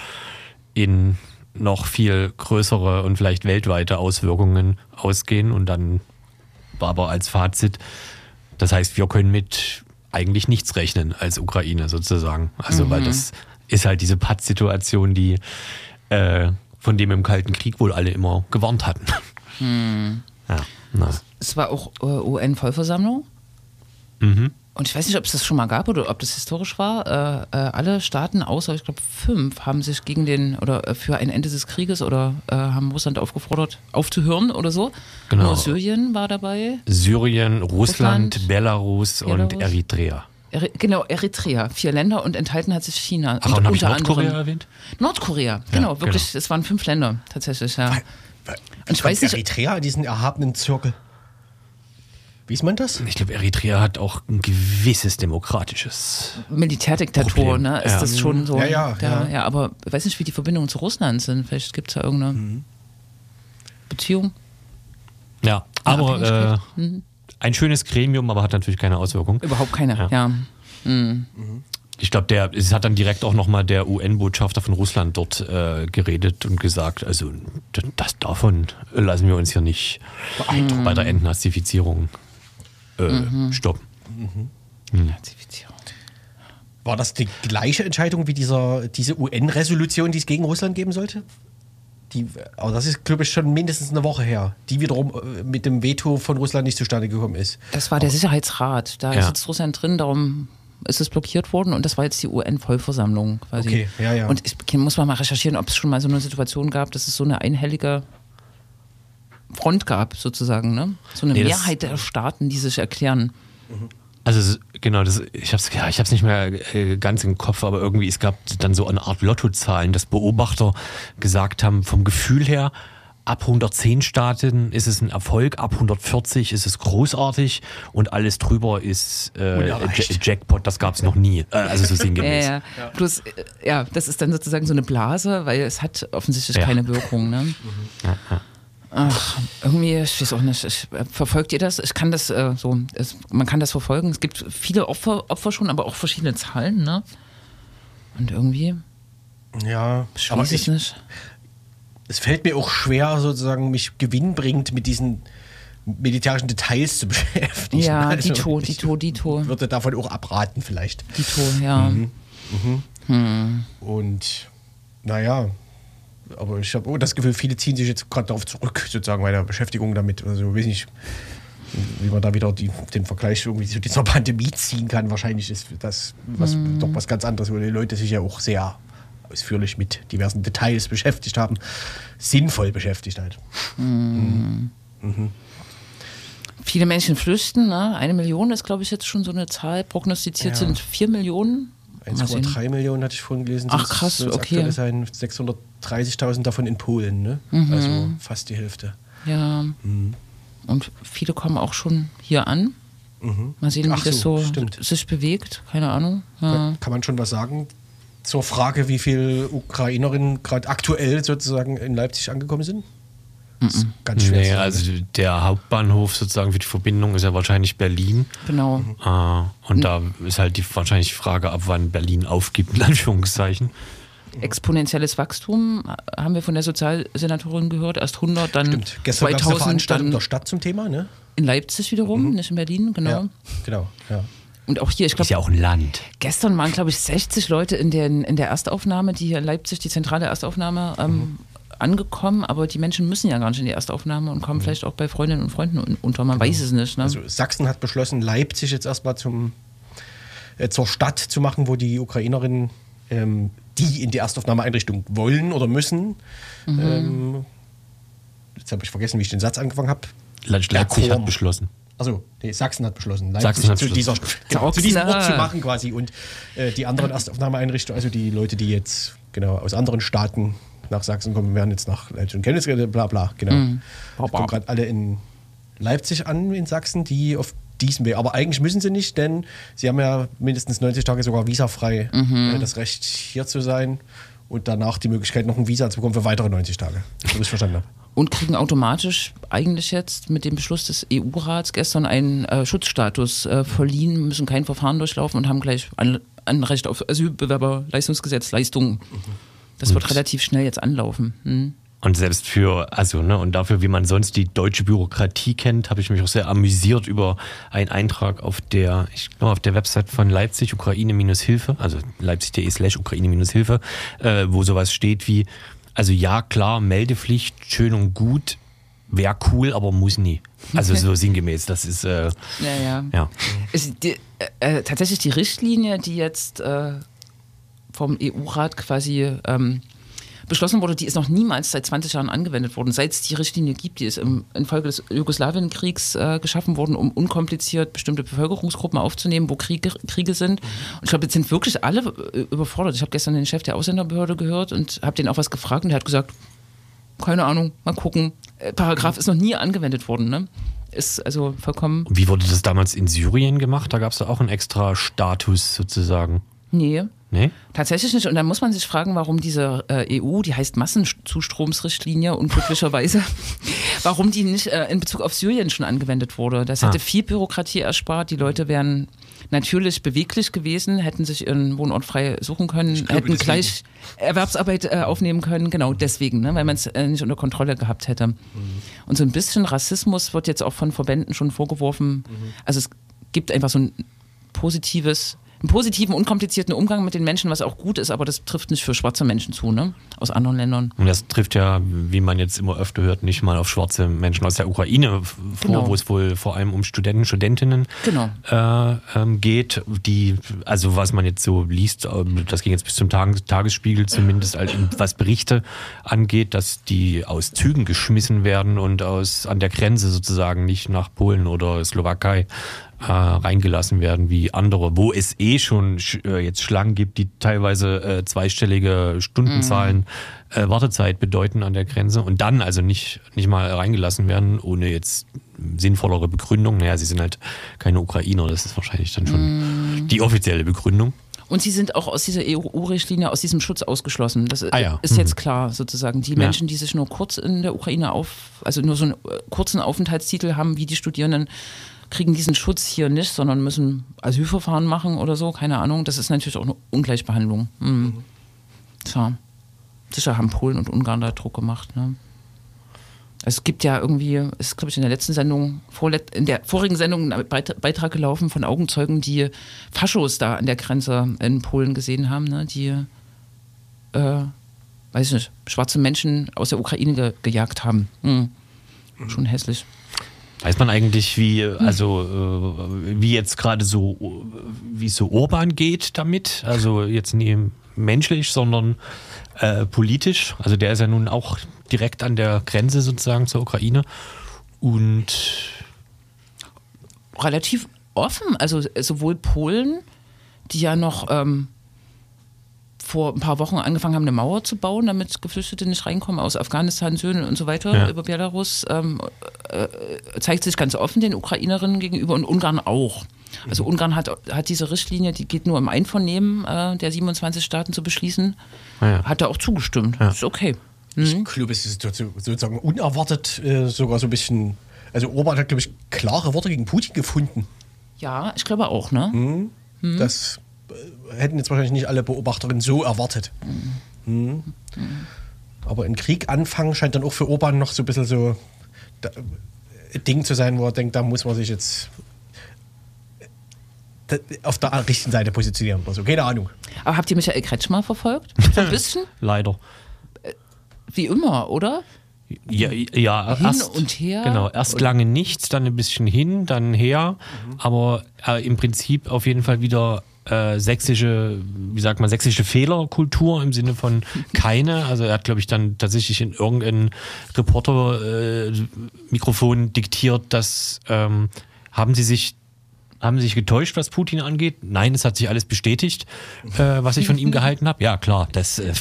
B: in noch viel größere und vielleicht weltweite Auswirkungen ausgehen. Und dann war aber als Fazit, das heißt, wir können mit eigentlich nichts rechnen als Ukraine sozusagen. Also, weil das ist halt diese Pattsituation, die äh, von dem im Kalten Krieg wohl alle immer gewarnt hatten. Ja, na.
E: Es war auch äh, UN-Vollversammlung.
B: Mhm.
E: Und ich weiß nicht, ob es das schon mal gab oder ob das historisch war. Äh, äh, alle Staaten, außer ich glaube fünf, haben sich gegen den oder äh, für ein Ende des Krieges oder äh, haben Russland aufgefordert, aufzuhören oder so.
B: Genau.
E: Nur Syrien war dabei.
B: Syrien, Russland,
E: Russland,
B: Belarus, und
E: Belarus.
B: Eritrea.
E: Eri genau, Eritrea, vier Länder und enthalten hat sich China.
B: Ach, und habe ich Nordkorea erwähnt?
E: Nordkorea, genau, wirklich. Es waren fünf Länder tatsächlich, ja.
A: Und
E: ich weiß nicht-
A: Eritrea, diesen erhabenen Zirkel. Wie ist man das?
B: Ich glaube, Eritrea hat auch ein gewisses demokratisches.
E: Militärdiktatur,
B: Problem.
E: ne? Ist
B: Ja.
E: das schon so?
A: Ja, ja,
E: der,
A: ja.
E: ja. aber ich weiß nicht, wie die Verbindungen zu Russland sind. Vielleicht gibt es da irgendeine
A: Mhm.
E: Beziehung.
B: Ja, aber äh.
E: Mhm.
B: ein schönes Gremium, aber hat natürlich keine Auswirkung.
E: Überhaupt keine,
B: Ja.
E: ja.
B: Ich glaube, der es hat dann direkt auch nochmal der UN-Botschafter von Russland dort äh, geredet und gesagt, also das davon lassen wir uns hier nicht bei der Entnazifizierung äh,
E: Mhm.
B: stoppen.
E: Nazifizierung.
A: War das die gleiche Entscheidung wie dieser, diese UN-Resolution, die es gegen Russland geben sollte? Die, aber das ist, glaube ich, schon mindestens eine Woche her, die wiederum äh, mit dem Veto von Russland nicht zustande gekommen ist.
E: Das war der Sicherheitsrat. Da
B: Ja.
E: sitzt Russland drin, darum ist es blockiert worden und das war jetzt die UN-Vollversammlung quasi.
A: Okay, ja, ja.
E: Und ich muss mal mal recherchieren, ob es schon mal so eine Situation gab, dass es so eine einhellige Front gab, sozusagen, ne? So eine
B: Nee,
E: Mehrheit der Staaten, die sich erklären.
B: Also es- genau, das, ich habe es ja, ich hab's nicht mehr äh, ganz im Kopf, aber irgendwie es gab dann so eine Art Lottozahlen, dass Beobachter gesagt haben, vom Gefühl her, ab 110 Staaten ist es ein Erfolg, ab 140 ist es großartig und alles drüber ist äh, Jackpot, das gab es noch nie. Äh, also so
E: Ja,
B: sinngemäß.
E: ja. Plus, äh, ja, das ist dann sozusagen so eine Blase, weil es hat offensichtlich
B: Ja.
E: keine Wirkung. Ne? Ach, irgendwie, ich weiß auch nicht. Ich, äh, verfolgt ihr das? Ich kann das äh, so, es, man kann das verfolgen. Es gibt viele Opfer, Opfer schon, aber auch verschiedene Zahlen, ne? Und irgendwie
A: Ja, aber
E: ich
A: ich,
E: nicht.
A: es fällt mir auch schwer, sozusagen mich gewinnbringend mit diesen militärischen Details zu beschäftigen.
E: Ja,
A: Also,
E: Dito,
A: ich
E: Dito, Dito,
A: würde davon auch abraten vielleicht.
E: Dito, ja.
A: Und naja, aber ich habe das Gefühl, viele ziehen sich jetzt gerade darauf zurück, sozusagen bei der Beschäftigung damit. Also weiß nicht, wie man da wieder die, den Vergleich irgendwie zu dieser Pandemie ziehen kann. Wahrscheinlich ist das was, doch was ganz anderes, wo die Leute sich ja auch sehr ausführlich mit diversen Details beschäftigt haben. Sinnvoll beschäftigt halt.
E: Viele Menschen flüchten, ne? Eine Million ist, glaube ich, jetzt schon so eine Zahl. Prognostiziert
A: Ja.
E: sind vier Millionen. Mal sehen.
A: 1,3 Millionen hatte ich vorhin gelesen.
E: Ach, krass, okay.
A: aktuell sein 630.000 davon in Polen, ne?
E: Mhm.
A: Also fast die Hälfte.
E: Ja.
A: Mhm.
E: Und viele kommen auch schon hier an. Mal sehen, wie
A: Mhm. Ach
E: das
A: so,
E: so sich bewegt. Keine Ahnung. Ja.
A: Kann- man schon was sagen zur Frage, wie viele Ukrainerinnen gerade aktuell sozusagen in Leipzig angekommen sind? Das ist ganz schwer.
B: Nee, also der Hauptbahnhof sozusagen für die Verbindung ist ja wahrscheinlich Berlin.
E: Genau.
B: Äh, und da ist halt die, wahrscheinlich die Frage, ab wann Berlin aufgibt, in Anführungszeichen.
E: Exponentielles Wachstum äh, haben wir von der Sozialsenatorin gehört. Erst 100, dann
A: Stimmt. Gestern gab es eine
E: 2000,
A: Veranstaltung
E: dann
A: der Stadt zum Thema, ne?
E: in Leipzig wiederum, nicht in Berlin, genau.
A: Ja, genau. Ja.
E: Und auch hier, ich
B: Ist
E: glaube,
B: ja auch ein Land.
E: gestern waren, glaube ich, 60 Leute in, den, in der Erstaufnahme, die hier in Leipzig, die zentrale Erstaufnahme, ähm, angekommen. Aber die Menschen müssen ja gar nicht in die Erstaufnahme und kommen vielleicht auch bei Freundinnen und Freunden un- unter. Man weiß es nicht. Ne?
A: Also Sachsen hat beschlossen, Leipzig jetzt erstmal zum, äh, zur Stadt zu machen, wo die Ukrainerinnen, ähm, die in die Erstaufnahmeeinrichtung wollen oder müssen.
E: Mhm.
A: Ähm, jetzt habe ich vergessen, wie ich den Satz angefangen habe.
B: Le Leipzig hat beschlossen.
A: Also, nee, Sachsen hat beschlossen, Leipzig
B: Sachsen hat
A: zu,
B: beschlossen.
A: dieser, genau, zu diesem. Ort zu machen quasi. Und äh, die anderen Erstaufnahmeeinrichtungen, also die Leute, die jetzt genau aus anderen Staaten nach Sachsen kommen, werden jetzt nach Leipzig und Chemnitz, äh, bla bla, genau.
E: Mhm.
A: Die kommen gerade alle in Leipzig an, in Sachsen, die auf diesem Weg. Aber eigentlich müssen sie nicht, denn sie haben ja mindestens 90 Tage sogar visafrei
E: Mhm.
A: äh, das Recht, hier zu sein. Und danach die Möglichkeit, noch ein Visa zu bekommen für weitere 90 Tage. So ich verstanden habe.
E: Und kriegen automatisch eigentlich jetzt mit dem Beschluss des EU-Rats gestern einen äh, Schutzstatus äh, verliehen, müssen kein Verfahren durchlaufen und haben gleich An Anrecht auf Asylbewerberleistungsgesetz Leistungen. Das wird relativ schnell jetzt anlaufen. Hm.
B: Und selbst für, also, ne, und dafür, wie man sonst die deutsche Bürokratie kennt, habe ich mich auch sehr amüsiert über einen Eintrag auf der, ich glaube, auf der Website von Leipzig, Ukraine-Hilfe, also leipzig.de slash Ukraine-Hilfe, äh, wo sowas steht wie, also ja, klar, Meldepflicht, schön und gut, wäre cool, aber muss nie. Also so sinngemäß, das ist, äh,
E: Ja, ja.
B: ja.
E: Ist die, äh, äh, tatsächlich die Richtlinie, die jetzt äh, vom EU-Rat quasi ähm, beschlossen wurde, die ist noch niemals seit 20 Jahren angewendet worden. Seit es die Richtlinie gibt, die ist im, infolge des Jugoslawienkriegs äh, geschaffen worden, um unkompliziert bestimmte Bevölkerungsgruppen aufzunehmen, wo Kriege, Kriege sind. Und ich glaube, jetzt sind wirklich alle äh, überfordert. Ich habe gestern den Chef der Ausländerbehörde gehört und habe den auch was gefragt und der hat gesagt, keine Ahnung, mal gucken. Äh, Paragraph ist noch nie angewendet worden. Ne? Ist also vollkommen,
B: Wie wurde das damals in Syrien gemacht? Da gab es auch einen extra Status sozusagen.
E: nee,
B: Nee?
E: Tatsächlich nicht. Und dann muss man sich fragen, warum diese äh, EU, die heißt Massenzustromsrichtlinie, unglücklicherweise, warum die nicht äh, in Bezug auf Syrien schon angewendet wurde. Das hätte
B: Ah.
E: viel Bürokratie erspart. Die Leute wären natürlich beweglich gewesen, hätten sich ihren Wohnort frei suchen können,
A: glaube,
E: hätten
A: deswegen.
E: gleich Erwerbsarbeit äh, aufnehmen können. Genau deswegen, ne, weil man es äh, nicht unter Kontrolle gehabt hätte.
A: Mhm.
E: Und so ein bisschen Rassismus wird jetzt auch von Verbänden schon vorgeworfen.
A: Mhm.
E: Also es gibt einfach so ein positives, einen positiven, unkomplizierten Umgang mit den Menschen, was auch gut ist, aber das trifft nicht für schwarze Menschen zu, ne? Aus anderen Ländern.
B: Und das trifft ja, wie man jetzt immer öfter hört, nicht mal auf schwarze Menschen aus der Ukraine vor,
E: Genau.
B: wo es wohl vor allem um Studenten, Studentinnen
E: Genau.
B: äh, ähm, geht, die, also was man jetzt so liest, ähm, das ging jetzt bis zum Tages Tagesspiegel zumindest, was Berichte angeht, dass die aus Zügen geschmissen werden und aus an der Grenze sozusagen nicht nach Polen oder Slowakei äh, reingelassen werden wie andere, wo es eh schon sch- äh, jetzt Schlangen gibt, die teilweise äh, zweistellige Stundenzahlen äh, Wartezeit bedeuten an der Grenze und dann also nicht, nicht mal reingelassen werden, ohne jetzt sinnvollere Begründung. Naja, sie sind halt keine Ukrainer, das ist wahrscheinlich dann schon die offizielle Begründung.
E: Und sie sind auch aus dieser EU-Richtlinie, aus diesem Schutz ausgeschlossen. Das
B: Ah ja.
E: ist jetzt klar, sozusagen. Die
B: Ja.
E: Menschen, die sich nur kurz in der Ukraine auf, also nur so einen äh, kurzen Aufenthaltstitel haben, wie die Studierenden, kriegen diesen Schutz hier nicht, sondern müssen Asylverfahren machen oder so, keine Ahnung. Das ist natürlich auch eine Ungleichbehandlung. Mhm. Tja. Sicher haben Polen und Ungarn da Druck gemacht. Ne? Es gibt ja irgendwie, es ist glaube ich in der letzten Sendung, in der vorigen Sendung ein Beit- Beitrag gelaufen von Augenzeugen, die Faschos da an der Grenze in Polen gesehen haben, ne? die, äh, weiß ich nicht, schwarze Menschen aus der Ukraine ge gejagt haben. Hm. Schon hässlich.
B: Weiß man eigentlich, wie, also, äh, wie jetzt gerade so, äh, wie es so Orban geht damit? Also jetzt nie menschlich, sondern äh, politisch. Also der ist ja nun auch direkt an der Grenze sozusagen zur Ukraine. Und
E: relativ offen. Also sowohl Polen, die ja noch ähm, vor ein paar Wochen angefangen haben, eine Mauer zu bauen, damit Geflüchtete nicht reinkommen aus Afghanistan, Syrien und so weiter
B: Ja.
E: über Belarus, ähm, äh, zeigt sich ganz offen den Ukrainerinnen gegenüber und Ungarn auch. Also Ungarn hat, hat diese Richtlinie, die geht nur im Einvernehmen äh, der 27 Staaten zu beschließen,
B: naja.
E: hat er auch zugestimmt.
B: Ja.
E: Ist okay.
A: Ich glaube, es ist so- sozusagen unerwartet äh, sogar so ein bisschen. Also Orban hat, glaube ich, klare Worte gegen Putin gefunden.
E: Ja, ich glaube auch, ne?
A: Mhm. Das äh, hätten jetzt wahrscheinlich nicht alle Beobachterinnen so erwartet. Mhm. Aber ein Krieg anfangen scheint dann auch für Orban noch so ein bisschen so ein Ding zu sein, wo er denkt, da muss man sich jetzt äh, auf der richtigen Seite positionieren oder so. Keine Ahnung.
E: Aber habt ihr Michael Kretschmer verfolgt? So ein bisschen?
B: Leider.
E: Wie immer, oder?
B: Ja, ja
E: Hin
B: erst,
E: und her.
B: Genau, erst lange nichts, dann ein bisschen hin, dann her. Aber äh, im Prinzip auf jeden Fall wieder äh, sächsische, wie sagt man, sächsische Fehlerkultur im Sinne von keine. Also er hat, glaube ich, dann tatsächlich in irgendein Reporter-Mikrofon diktiert, dass ähm, haben sie sich haben sie sich getäuscht, was Putin angeht? Nein, es hat sich alles bestätigt, äh, was ich von ihm gehalten habe. Ja, klar, das äh,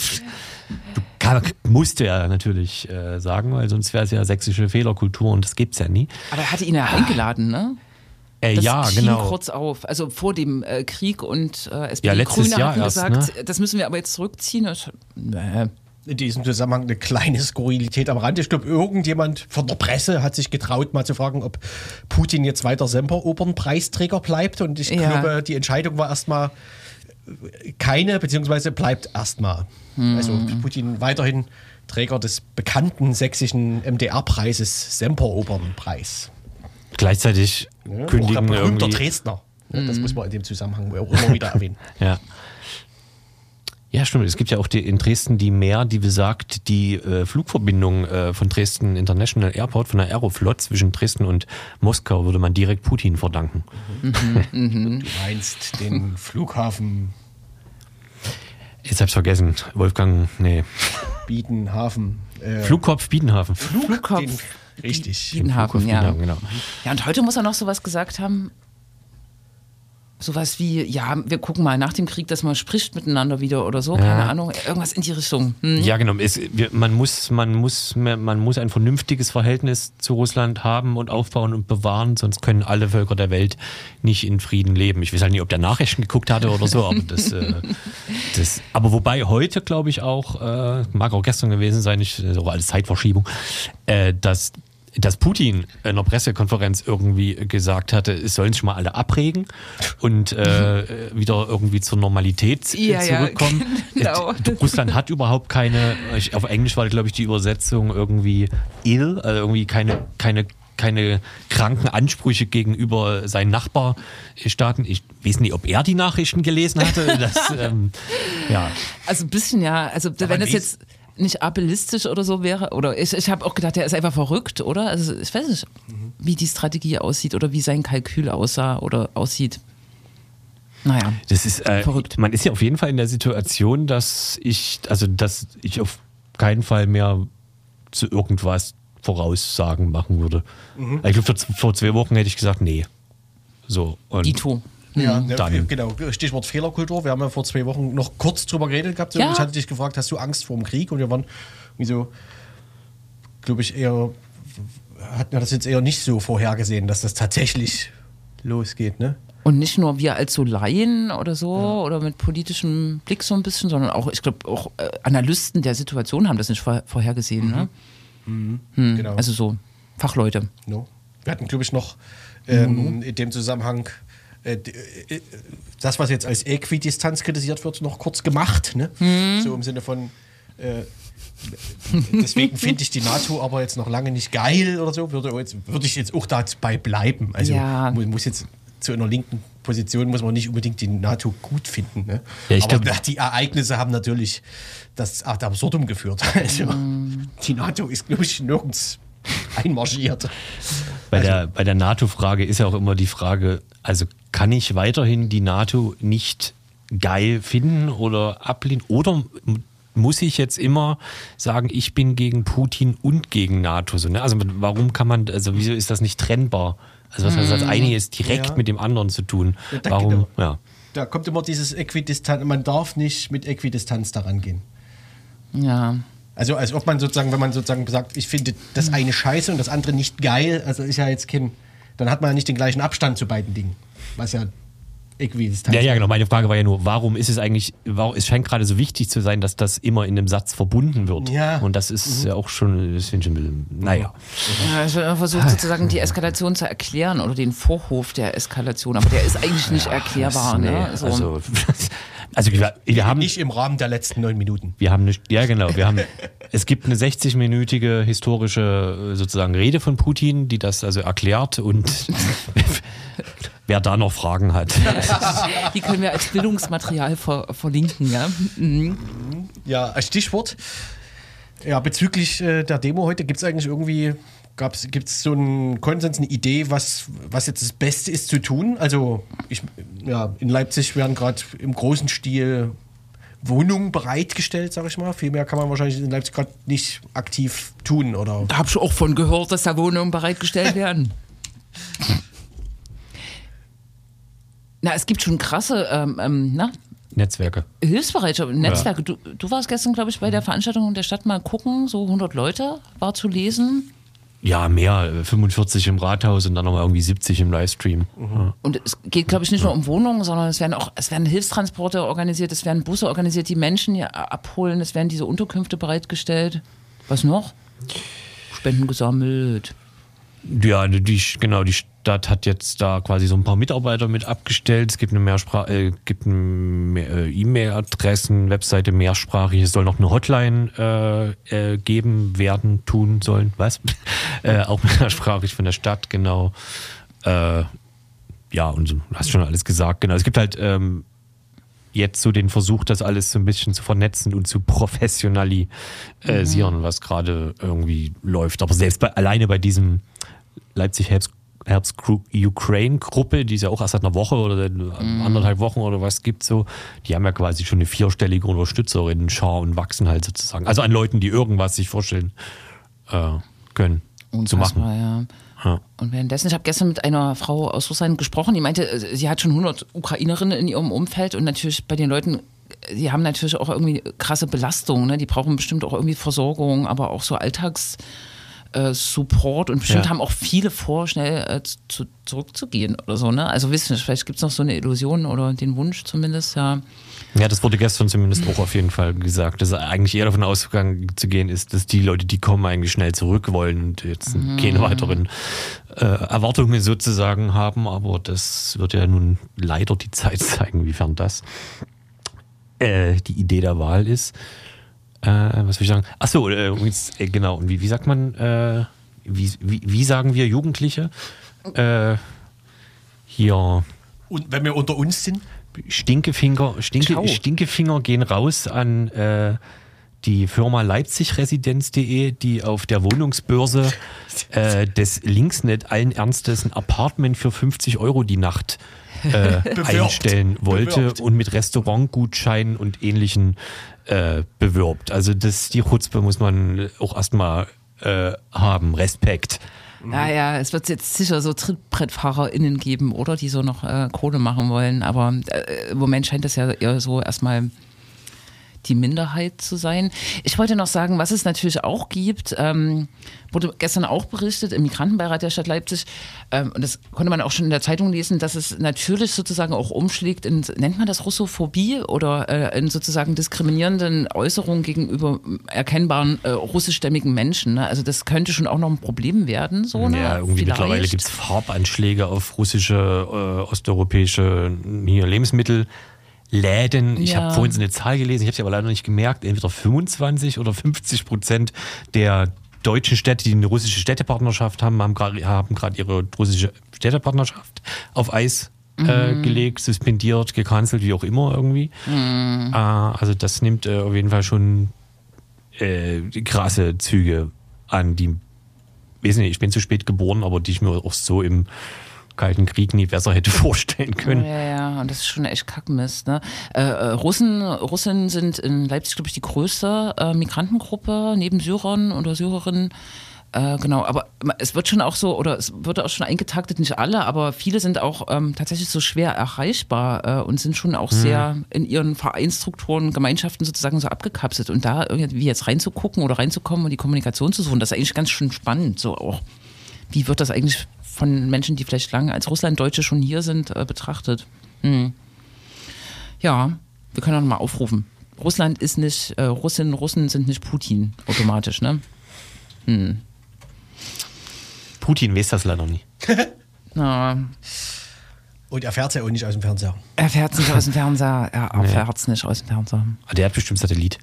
B: kann, musste er natürlich äh, sagen, weil sonst wäre es ja sächsische Fehlerkultur und das gibt's ja nie.
E: Aber er hatte ihn ja eingeladen, ne?
B: Äh,
E: Das
B: ja, genau.
E: kurz auf. Also vor dem äh, Krieg und äh, SPD
B: Ja, letztes
E: Grüne
B: Jahr
E: hatten
B: erst,
E: gesagt, das müssen wir aber jetzt zurückziehen. Ich, nee.
A: in diesem Zusammenhang eine kleine Skurrilität am Rand. Ich glaube, irgendjemand von der Presse hat sich getraut, mal zu fragen, ob Putin jetzt weiter Semper-Opernpreisträger bleibt. Und ich
E: Ja.
A: glaube, die Entscheidung war erstmal keine, beziehungsweise bleibt erstmal. Also Putin weiterhin Träger des bekannten sächsischen MDR-Preises Semper-Opernpreis.
B: Gleichzeitig
A: Ja, auch
B: kündigen
A: ein berühmter
B: irgendwie.
A: Dresdner. Ja, Das muss man in dem Zusammenhang auch immer wieder erwähnen.
B: Ja. Ja, stimmt. Es gibt ja auch die, in Dresden die Mehr, die besagt, die äh, Flugverbindung äh, von Dresden International Airport, von der Aeroflot zwischen Dresden und Moskau, würde man direkt Putin verdanken.
A: Du meinst den Flughafen
B: Jetzt hab's vergessen. Wolfgang, nee.
A: Biedenhafen. Äh,
B: Flugkopf Biedenhafen.
E: Flugkopf.
A: Richtig.
E: Biedenhafen, ja.
B: Biedenhafen, genau.
E: Ja, und heute muss er noch sowas gesagt haben. Sowas wie, ja, wir gucken mal nach dem Krieg, dass man spricht miteinander wieder oder so, keine Ahnung, irgendwas in die Richtung. Hm.
B: Ja, genau. Es, man, muss, man, muss, man muss ein vernünftiges Verhältnis zu Russland haben und aufbauen und bewahren, sonst können alle Völker der Welt nicht in Frieden leben. Ich weiß halt nicht, ob der Nachrichten geguckt hatte oder so, aber das, äh, das aber wobei heute, glaube ich, auch, äh, mag auch gestern gewesen sein, ich, das ist auch alles Zeitverschiebung, äh, dass dass Putin in einer Pressekonferenz irgendwie gesagt hatte, es sollen sich mal alle abregen und äh, wieder irgendwie zur Normalität
E: Ja, ja,
B: zurückkommen.
E: genau.
B: Äh, Russland hat überhaupt keine, auf Englisch war, glaube ich, die Übersetzung irgendwie ill, also irgendwie keine, keine, keine kranken Ansprüche gegenüber seinen Nachbarstaaten. Ich weiß nicht, ob er die Nachrichten gelesen hatte. Das, ähm, ja.
E: Also ein bisschen, ja. Also wenn das
A: liest-
E: jetzt nicht ableistisch oder so wäre, oder ich, ich habe auch gedacht, der ist einfach verrückt, oder? Also ich weiß nicht, wie die Strategie aussieht oder wie sein Kalkül aussah oder aussieht. Naja.
B: Das ist äh,
E: Verrückt.
B: Man ist ja auf jeden Fall in der Situation, dass ich, also dass ich auf keinen Fall mehr zu irgendwas Voraussagen machen würde. Ich glaube, vor, vor zwei Wochen hätte ich gesagt, nee. So. Und
E: Dito.
A: Ja,
B: Mhm.
A: ne,
B: Dann.
A: genau. Stichwort Fehlerkultur. Wir haben ja vor zwei Wochen noch kurz drüber geredet gehabt.
E: Ja.
A: Ich hatte dich gefragt, hast du Angst vor dem Krieg? Und wir waren irgendwie so, glaube ich, eher, hatten wir das jetzt eher nicht so vorhergesehen, dass das tatsächlich losgeht, ne?
E: Und nicht nur wir als so Laien oder so oder mit politischem Blick so ein bisschen, sondern auch, ich glaube, auch äh, Analysten der Situation haben das nicht vor, vorhergesehen. Ne? Hm,
A: Genau.
E: Also so Fachleute.
A: No. Wir hatten, glaube ich, noch ähm, in dem Zusammenhang das, was jetzt als Äquidistanz kritisiert wird, noch kurz gemacht. Ne? So im Sinne von, äh, deswegen finde ich die NATO aber jetzt noch lange nicht geil oder so, würde, jetzt, würde ich jetzt auch dabei bleiben. Also
E: Ja.
A: mu- muss jetzt zu einer linken Position muss man nicht unbedingt die NATO gut finden. Ne?
B: Ja, ich
A: aber
B: glaub-
A: die Ereignisse haben natürlich das ad absurdum geführt. Also, Die NATO ist, glaube ich, nirgends einmarschiert.
B: Bei,
A: Also-
B: der, bei der NATO-Frage ist ja auch immer die Frage, also kann ich weiterhin die NATO nicht geil finden oder ablehnen? Oder muss ich jetzt immer sagen, ich bin gegen Putin und gegen NATO? So, ne? Also warum kann man, also wieso ist das nicht trennbar? Also was heißt das eine ist direkt
A: Ja.
B: mit dem anderen zu tun?
A: Ja, da-
B: Warum?
A: genau.
B: Ja.
A: Da kommt immer dieses Äquidistanz, man darf nicht mit Äquidistanz daran gehen.
E: Ja.
A: Also als ob man sozusagen, wenn man sozusagen sagt, ich finde das eine scheiße und das andere nicht geil, also ist ja jetzt kein, dann hat man ja nicht den gleichen Abstand zu beiden Dingen. Was ja das
B: Ja, ja, genau. Meine Frage war ja nur, warum ist es eigentlich, warum, es scheint gerade so wichtig zu sein, dass das immer in einem Satz verbunden wird.
A: Ja.
B: Und das ist ja auch schon, das finde ich ein bisschen, naja.
E: Ja, wird immer versucht, sozusagen die Eskalation zu erklären oder den Vorhof der Eskalation, aber der ist eigentlich nicht erklärbar.
B: Nee,
E: Ne? So.
B: also, also wir, wir haben
A: nicht im Rahmen der letzten neun Minuten.
B: Wir haben nicht, ja genau, wir haben, es gibt eine 60-minütige historische äh, sozusagen Rede von Putin, die das also erklärt und wer da noch Fragen hat.
E: Die können wir als Bildungsmaterial ver verlinken. Ja? Mhm.
A: Ja, als Stichwort. Ja, bezüglich äh, der Demo heute gibt es eigentlich irgendwie, gibt es so einen Konsens, eine Idee, was, was jetzt das Beste ist zu tun? Also, ich, ja, in Leipzig werden gerade im großen Stil Wohnungen bereitgestellt, sag ich mal. Viel mehr kann man wahrscheinlich in Leipzig gerade nicht aktiv tun, oder?
E: Da habe ich auch von gehört, dass da Wohnungen bereitgestellt werden. Na, es gibt schon krasse ähm, ähm, na,
B: Netzwerke.
E: Hilfsbereitschaft, Netzwerke. Du, du warst gestern, glaube ich, bei der Veranstaltung der Stadt mal gucken, so 100 Leute war zu lesen.
B: Ja, mehr, äh, 45 im Rathaus und dann nochmal irgendwie 70 im Livestream. Ja.
E: Und es geht, glaube ich, nicht nur um Wohnungen, sondern es werden auch, es werden Hilfstransporte organisiert, es werden Busse organisiert, die Menschen hier abholen, es werden diese Unterkünfte bereitgestellt. Was noch? Spenden gesammelt.
B: Ja, die, genau, die Stadt hat jetzt da quasi so ein paar Mitarbeiter mit abgestellt. Es gibt eine Mehrsprach äh, gibt äh, E-Mail-Adressen, Webseite mehrsprachig. Es soll noch eine Hotline äh, äh, geben, werden, tun sollen. Was? äh, auch mehrsprachig von der Stadt, genau. Ja, und du hast schon alles gesagt. Genau. Es gibt halt ähm, jetzt so den Versuch, das alles so ein bisschen zu vernetzen und zu professionalisieren, mhm. was gerade irgendwie läuft. Aber selbst bei, alleine bei diesem Leipzig Herbst, Herbst Ukraine Gruppe, die es ja auch erst seit einer Woche oder mm. anderthalb Wochen oder was gibt so, die haben ja quasi schon eine vierstellige Unterstützerinnen-Schar und wachsen halt sozusagen. Also an Leuten, die irgendwas sich vorstellen äh, können
E: Unfassbar,
B: zu machen.
E: Ja. Ja. Und währenddessen, ich habe gestern mit einer Frau aus Russland gesprochen, die meinte, sie hat schon 100 Ukrainerinnen in ihrem Umfeld und natürlich bei den Leuten, die haben natürlich auch irgendwie krasse Belastungen, ne? die brauchen bestimmt auch irgendwie Versorgung, aber auch so Alltags- äh, Support und bestimmt ja. haben auch viele vor, schnell äh, zu, zurückzugehen oder so. Ne? Also wissen nicht, vielleicht gibt es noch so eine Illusion oder den Wunsch zumindest, ja.
B: Ja, das wurde gestern zumindest auch auf jeden Fall gesagt, dass eigentlich eher davon ausgegangen zu gehen ist, dass die Leute, die kommen, eigentlich schnell zurück wollen und jetzt mhm. keine weiteren äh, Erwartungen sozusagen haben. Aber das wird ja nun leider die Zeit zeigen, wiefern das äh, die Idee der Wahl ist. Äh, was will ich sagen? Achso, äh, äh, genau. Und wie, wie sagt man, äh, wie, wie, wie, sagen wir Jugendliche? Äh, hier.
A: Und wenn wir unter uns sind?
B: Stinkefinger, Stinke, Stinkefinger gehen raus an äh, die Firma leipzigresidenz.de, die auf der Wohnungsbörse äh, des Linksnet allen Ernstes ein Apartment für 50 Euro die Nacht äh, einstellen wollte Bewirbt. und mit Restaurantgutscheinen und ähnlichen äh, bewirbt. Also das, die Chutzpe muss man auch erstmal äh, haben. Respekt.
E: Ja, ja, es wird jetzt sicher so TrittbrettfahrerInnen geben, oder? Die so noch äh, Kohle machen wollen. Aber äh, im Moment scheint das ja eher so erstmal die Minderheit zu sein. Ich wollte noch sagen, was es natürlich auch gibt, ähm, wurde gestern auch berichtet im Migrantenbeirat der Stadt Leipzig, ähm, und das konnte man auch schon in der Zeitung lesen, dass es natürlich sozusagen auch umschlägt in, nennt man das Russophobie oder äh, in sozusagen diskriminierenden Äußerungen gegenüber erkennbaren äh, russischstämmigen Menschen. Ne? Also das könnte schon auch noch ein Problem werden. So, ne?
B: Ja, irgendwie Vielleicht. mittlerweile gibt es Farbanschläge auf russische, äh, osteuropäische hier, Lebensmittel. Läden. Ich ja. habe vorhin so eine Zahl gelesen, ich habe sie aber leider nicht gemerkt, entweder 25 oder 50 Prozent der deutschen Städte, die eine russische Städtepartnerschaft haben, haben gerade ihre russische Städtepartnerschaft auf Eis äh, mhm. gelegt, suspendiert, gecancelt, wie auch immer irgendwie. Mhm. Äh, also das nimmt äh, auf jeden Fall schon äh, krasse Züge an, die, weiß nicht, ich bin zu spät geboren, aber die ich mir auch so im Kalten Krieg nie besser hätte vorstellen können.
E: Ja, ja, und das ist schon echt Kackmist. Ne? Äh, äh, Russen, Russen sind in Leipzig, glaube ich, die größte äh, Migrantengruppe neben Syrern oder Syrerinnen. Äh, genau, aber es wird schon auch so, oder es wird auch schon eingetaktet, nicht alle, aber viele sind auch ähm, tatsächlich so schwer erreichbar äh, und sind schon auch mhm. sehr in ihren Vereinsstrukturen, Gemeinschaften sozusagen so abgekapselt. Und da irgendwie jetzt reinzugucken oder reinzukommen und die Kommunikation zu suchen, das ist eigentlich ganz schön spannend, so auch. Wie wird das eigentlich von Menschen, die vielleicht lange als Russlanddeutsche schon hier sind, äh, betrachtet. Ja, wir können auch noch mal aufrufen. Russland ist nicht, äh, Russinnen, Russen sind nicht Putin automatisch, ne?
B: Putin weiß das leider nicht.
E: Na,
A: Und er fährt ja auch nicht aus dem Fernseher.
E: er fährt nicht aus dem Fernseher. Er erfährt es nicht aus dem Fernseher.
B: Ah, Der hat bestimmt Satellit.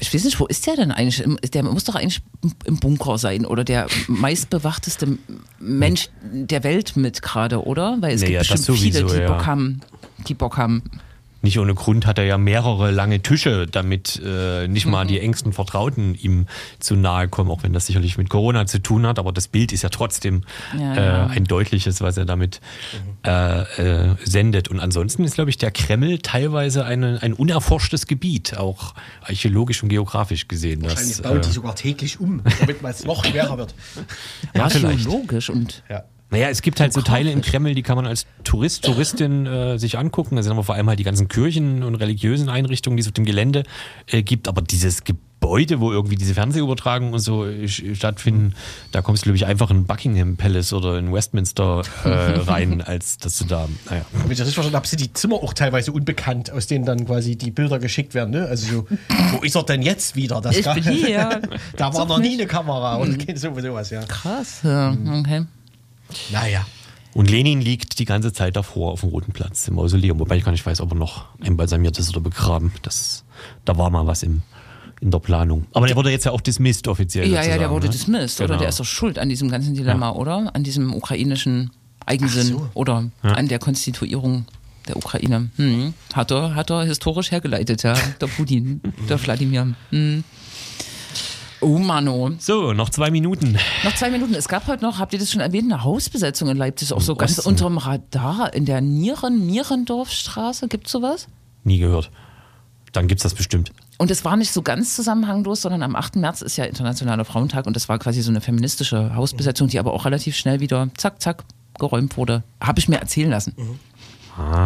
E: Ich weiß nicht, wo ist der denn eigentlich? Der muss doch eigentlich im Bunker sein oder der meistbewachteste Mensch der Welt mit gerade, oder? Weil es
B: Naja,
E: gibt bestimmt viele,
B: sowieso,
E: die
B: ja.
E: Bock haben. Die Bock haben.
B: Nicht ohne Grund hat er ja mehrere lange Tische, damit äh, nicht mal
E: Mhm.
B: die engsten Vertrauten ihm zu nahe kommen, auch wenn das sicherlich mit Corona zu tun hat. Aber das Bild ist ja trotzdem
E: Ja,
B: äh,
E: ja.
B: ein deutliches, was er damit äh, äh, sendet. Und ansonsten ist, glaube ich, der Kreml teilweise eine, ein unerforschtes Gebiet, auch archäologisch und geografisch gesehen.
A: Wahrscheinlich
B: Das,
A: bauen die
B: äh,
A: sogar täglich um, damit man es noch schwerer wird.
B: ja, vielleicht.
E: Archäologisch und
A: Ja.
B: Naja, es gibt halt so Teile im Kreml, die kann man als Tourist, Touristin äh, sich angucken. Da sind aber vor allem halt die ganzen Kirchen und religiösen Einrichtungen, die es auf dem Gelände äh, gibt. Aber dieses Gebäude, wo irgendwie diese Fernsehübertragungen und so äh, stattfinden, da kommst du, glaube ich, einfach in Buckingham Palace oder in Westminster äh, rein, als dass du da, naja.
A: Wenn ich das richtig verstanden habe, sind die Zimmer auch teilweise unbekannt, aus denen dann quasi die Bilder geschickt werden. Ne? Also so, wo ist er denn jetzt wieder? Das
E: Ich bin hier.
A: da war noch nie
E: nicht.
A: eine Kamera oder so, sowas, ja.
E: krass. Ja, okay.
A: Naja.
B: Und Lenin liegt die ganze Zeit davor auf dem Roten Platz im Mausoleum, wobei ich gar nicht weiß, ob er noch einbalsamiert ist oder begraben. Das, da war mal was im, in der Planung. Aber der wurde jetzt ja auch dismissed offiziell.
E: Ja, ja, der wurde
B: ne?
E: dismissed, oder?
B: Genau.
E: Der ist doch schuld an diesem ganzen Dilemma, oder? An diesem ukrainischen Eigensinn
A: so.
E: oder an der Konstituierung der Ukraine. Hm. Hat, er, hat er historisch hergeleitet, ja. Der Putin, der Wladimir. Hm. Oh Mano.
B: So, noch zwei Minuten.
E: Noch zwei Minuten. Es gab heute noch, habt ihr das schon erwähnt, eine Hausbesetzung in Leipzig, auch so ganz
B: Osten.
E: unterm Radar in der Nieren, Nierendorfstraße. Gibt's sowas?
B: Nie gehört. Dann gibt's das bestimmt.
E: Und es war nicht so ganz zusammenhanglos, sondern am 8. März ist ja Internationaler Frauentag und das war quasi so eine feministische Hausbesetzung, die aber auch relativ schnell wieder zack, zack geräumt wurde. Habe ich mir erzählen lassen.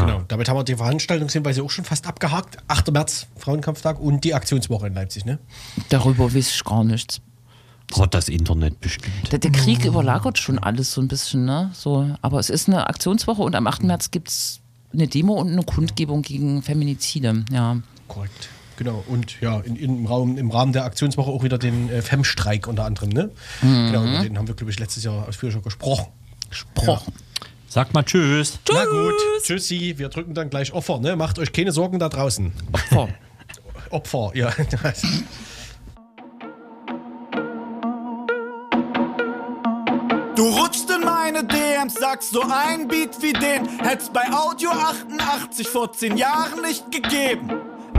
A: Genau. Damit haben wir die Veranstaltungshinweise auch schon fast abgehakt. 8. März, Frauenkampftag und die Aktionswoche in Leipzig, ne?
E: Darüber weiß ich gar nichts.
B: Hat das Internet bestimmt.
E: Der, der Krieg überlagert schon alles so ein bisschen, ne? So, aber es ist eine Aktionswoche und am 8. März gibt es eine Demo und eine Kundgebung gegen Feminizide. Ja.
A: Korrekt. Genau. Und ja, in, in, im, Raum, im Rahmen der Aktionswoche auch wieder den äh, FEM-Streik unter anderem, ne? Genau, über den haben wir, glaube ich, letztes Jahr ausführlicher gesprochen.
E: Gesprochen.
B: Sag mal Tschüss.
A: Na gut, tschüssi. Wir drücken dann gleich Opfer, ne? Macht euch keine Sorgen da draußen.
E: Opfer.
A: Opfer, ja.
G: Du rutscht in meine DMs, sagst so ein Beat wie den hätt's bei Audio 88 vor 10 Jahren nicht gegeben.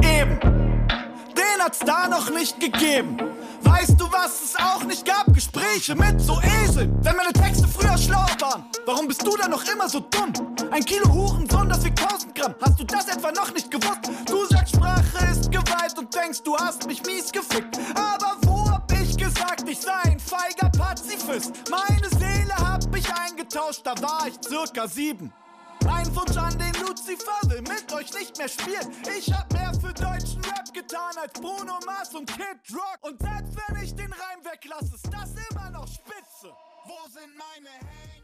G: Eben, den hat's da noch nicht gegeben. Weißt du, was es auch nicht gab? Gespräche mit so Eseln. Wenn meine Texte früher schlau waren, warum bist du dann noch immer so dumm? Ein Kilo Hurensohn, das wiegt 1000 Gramm. Hast du das etwa noch nicht gewusst? Du sagst, Sprache ist Gewalt und denkst, du hast mich mies gefickt. Aber wo hab ich gesagt, ich sei ein feiger Pazifist? Meine Seele hab ich eingetauscht, da war ich circa sieben. Ein Wunsch an den Lucifer will mit euch nicht mehr spielen. Ich hab mehr für deutschen Rap getan als Bruno Mars und Kid Rock. Und selbst wenn ich den Reim weglasse, ist das immer noch spitze. Wo sind meine Hänger?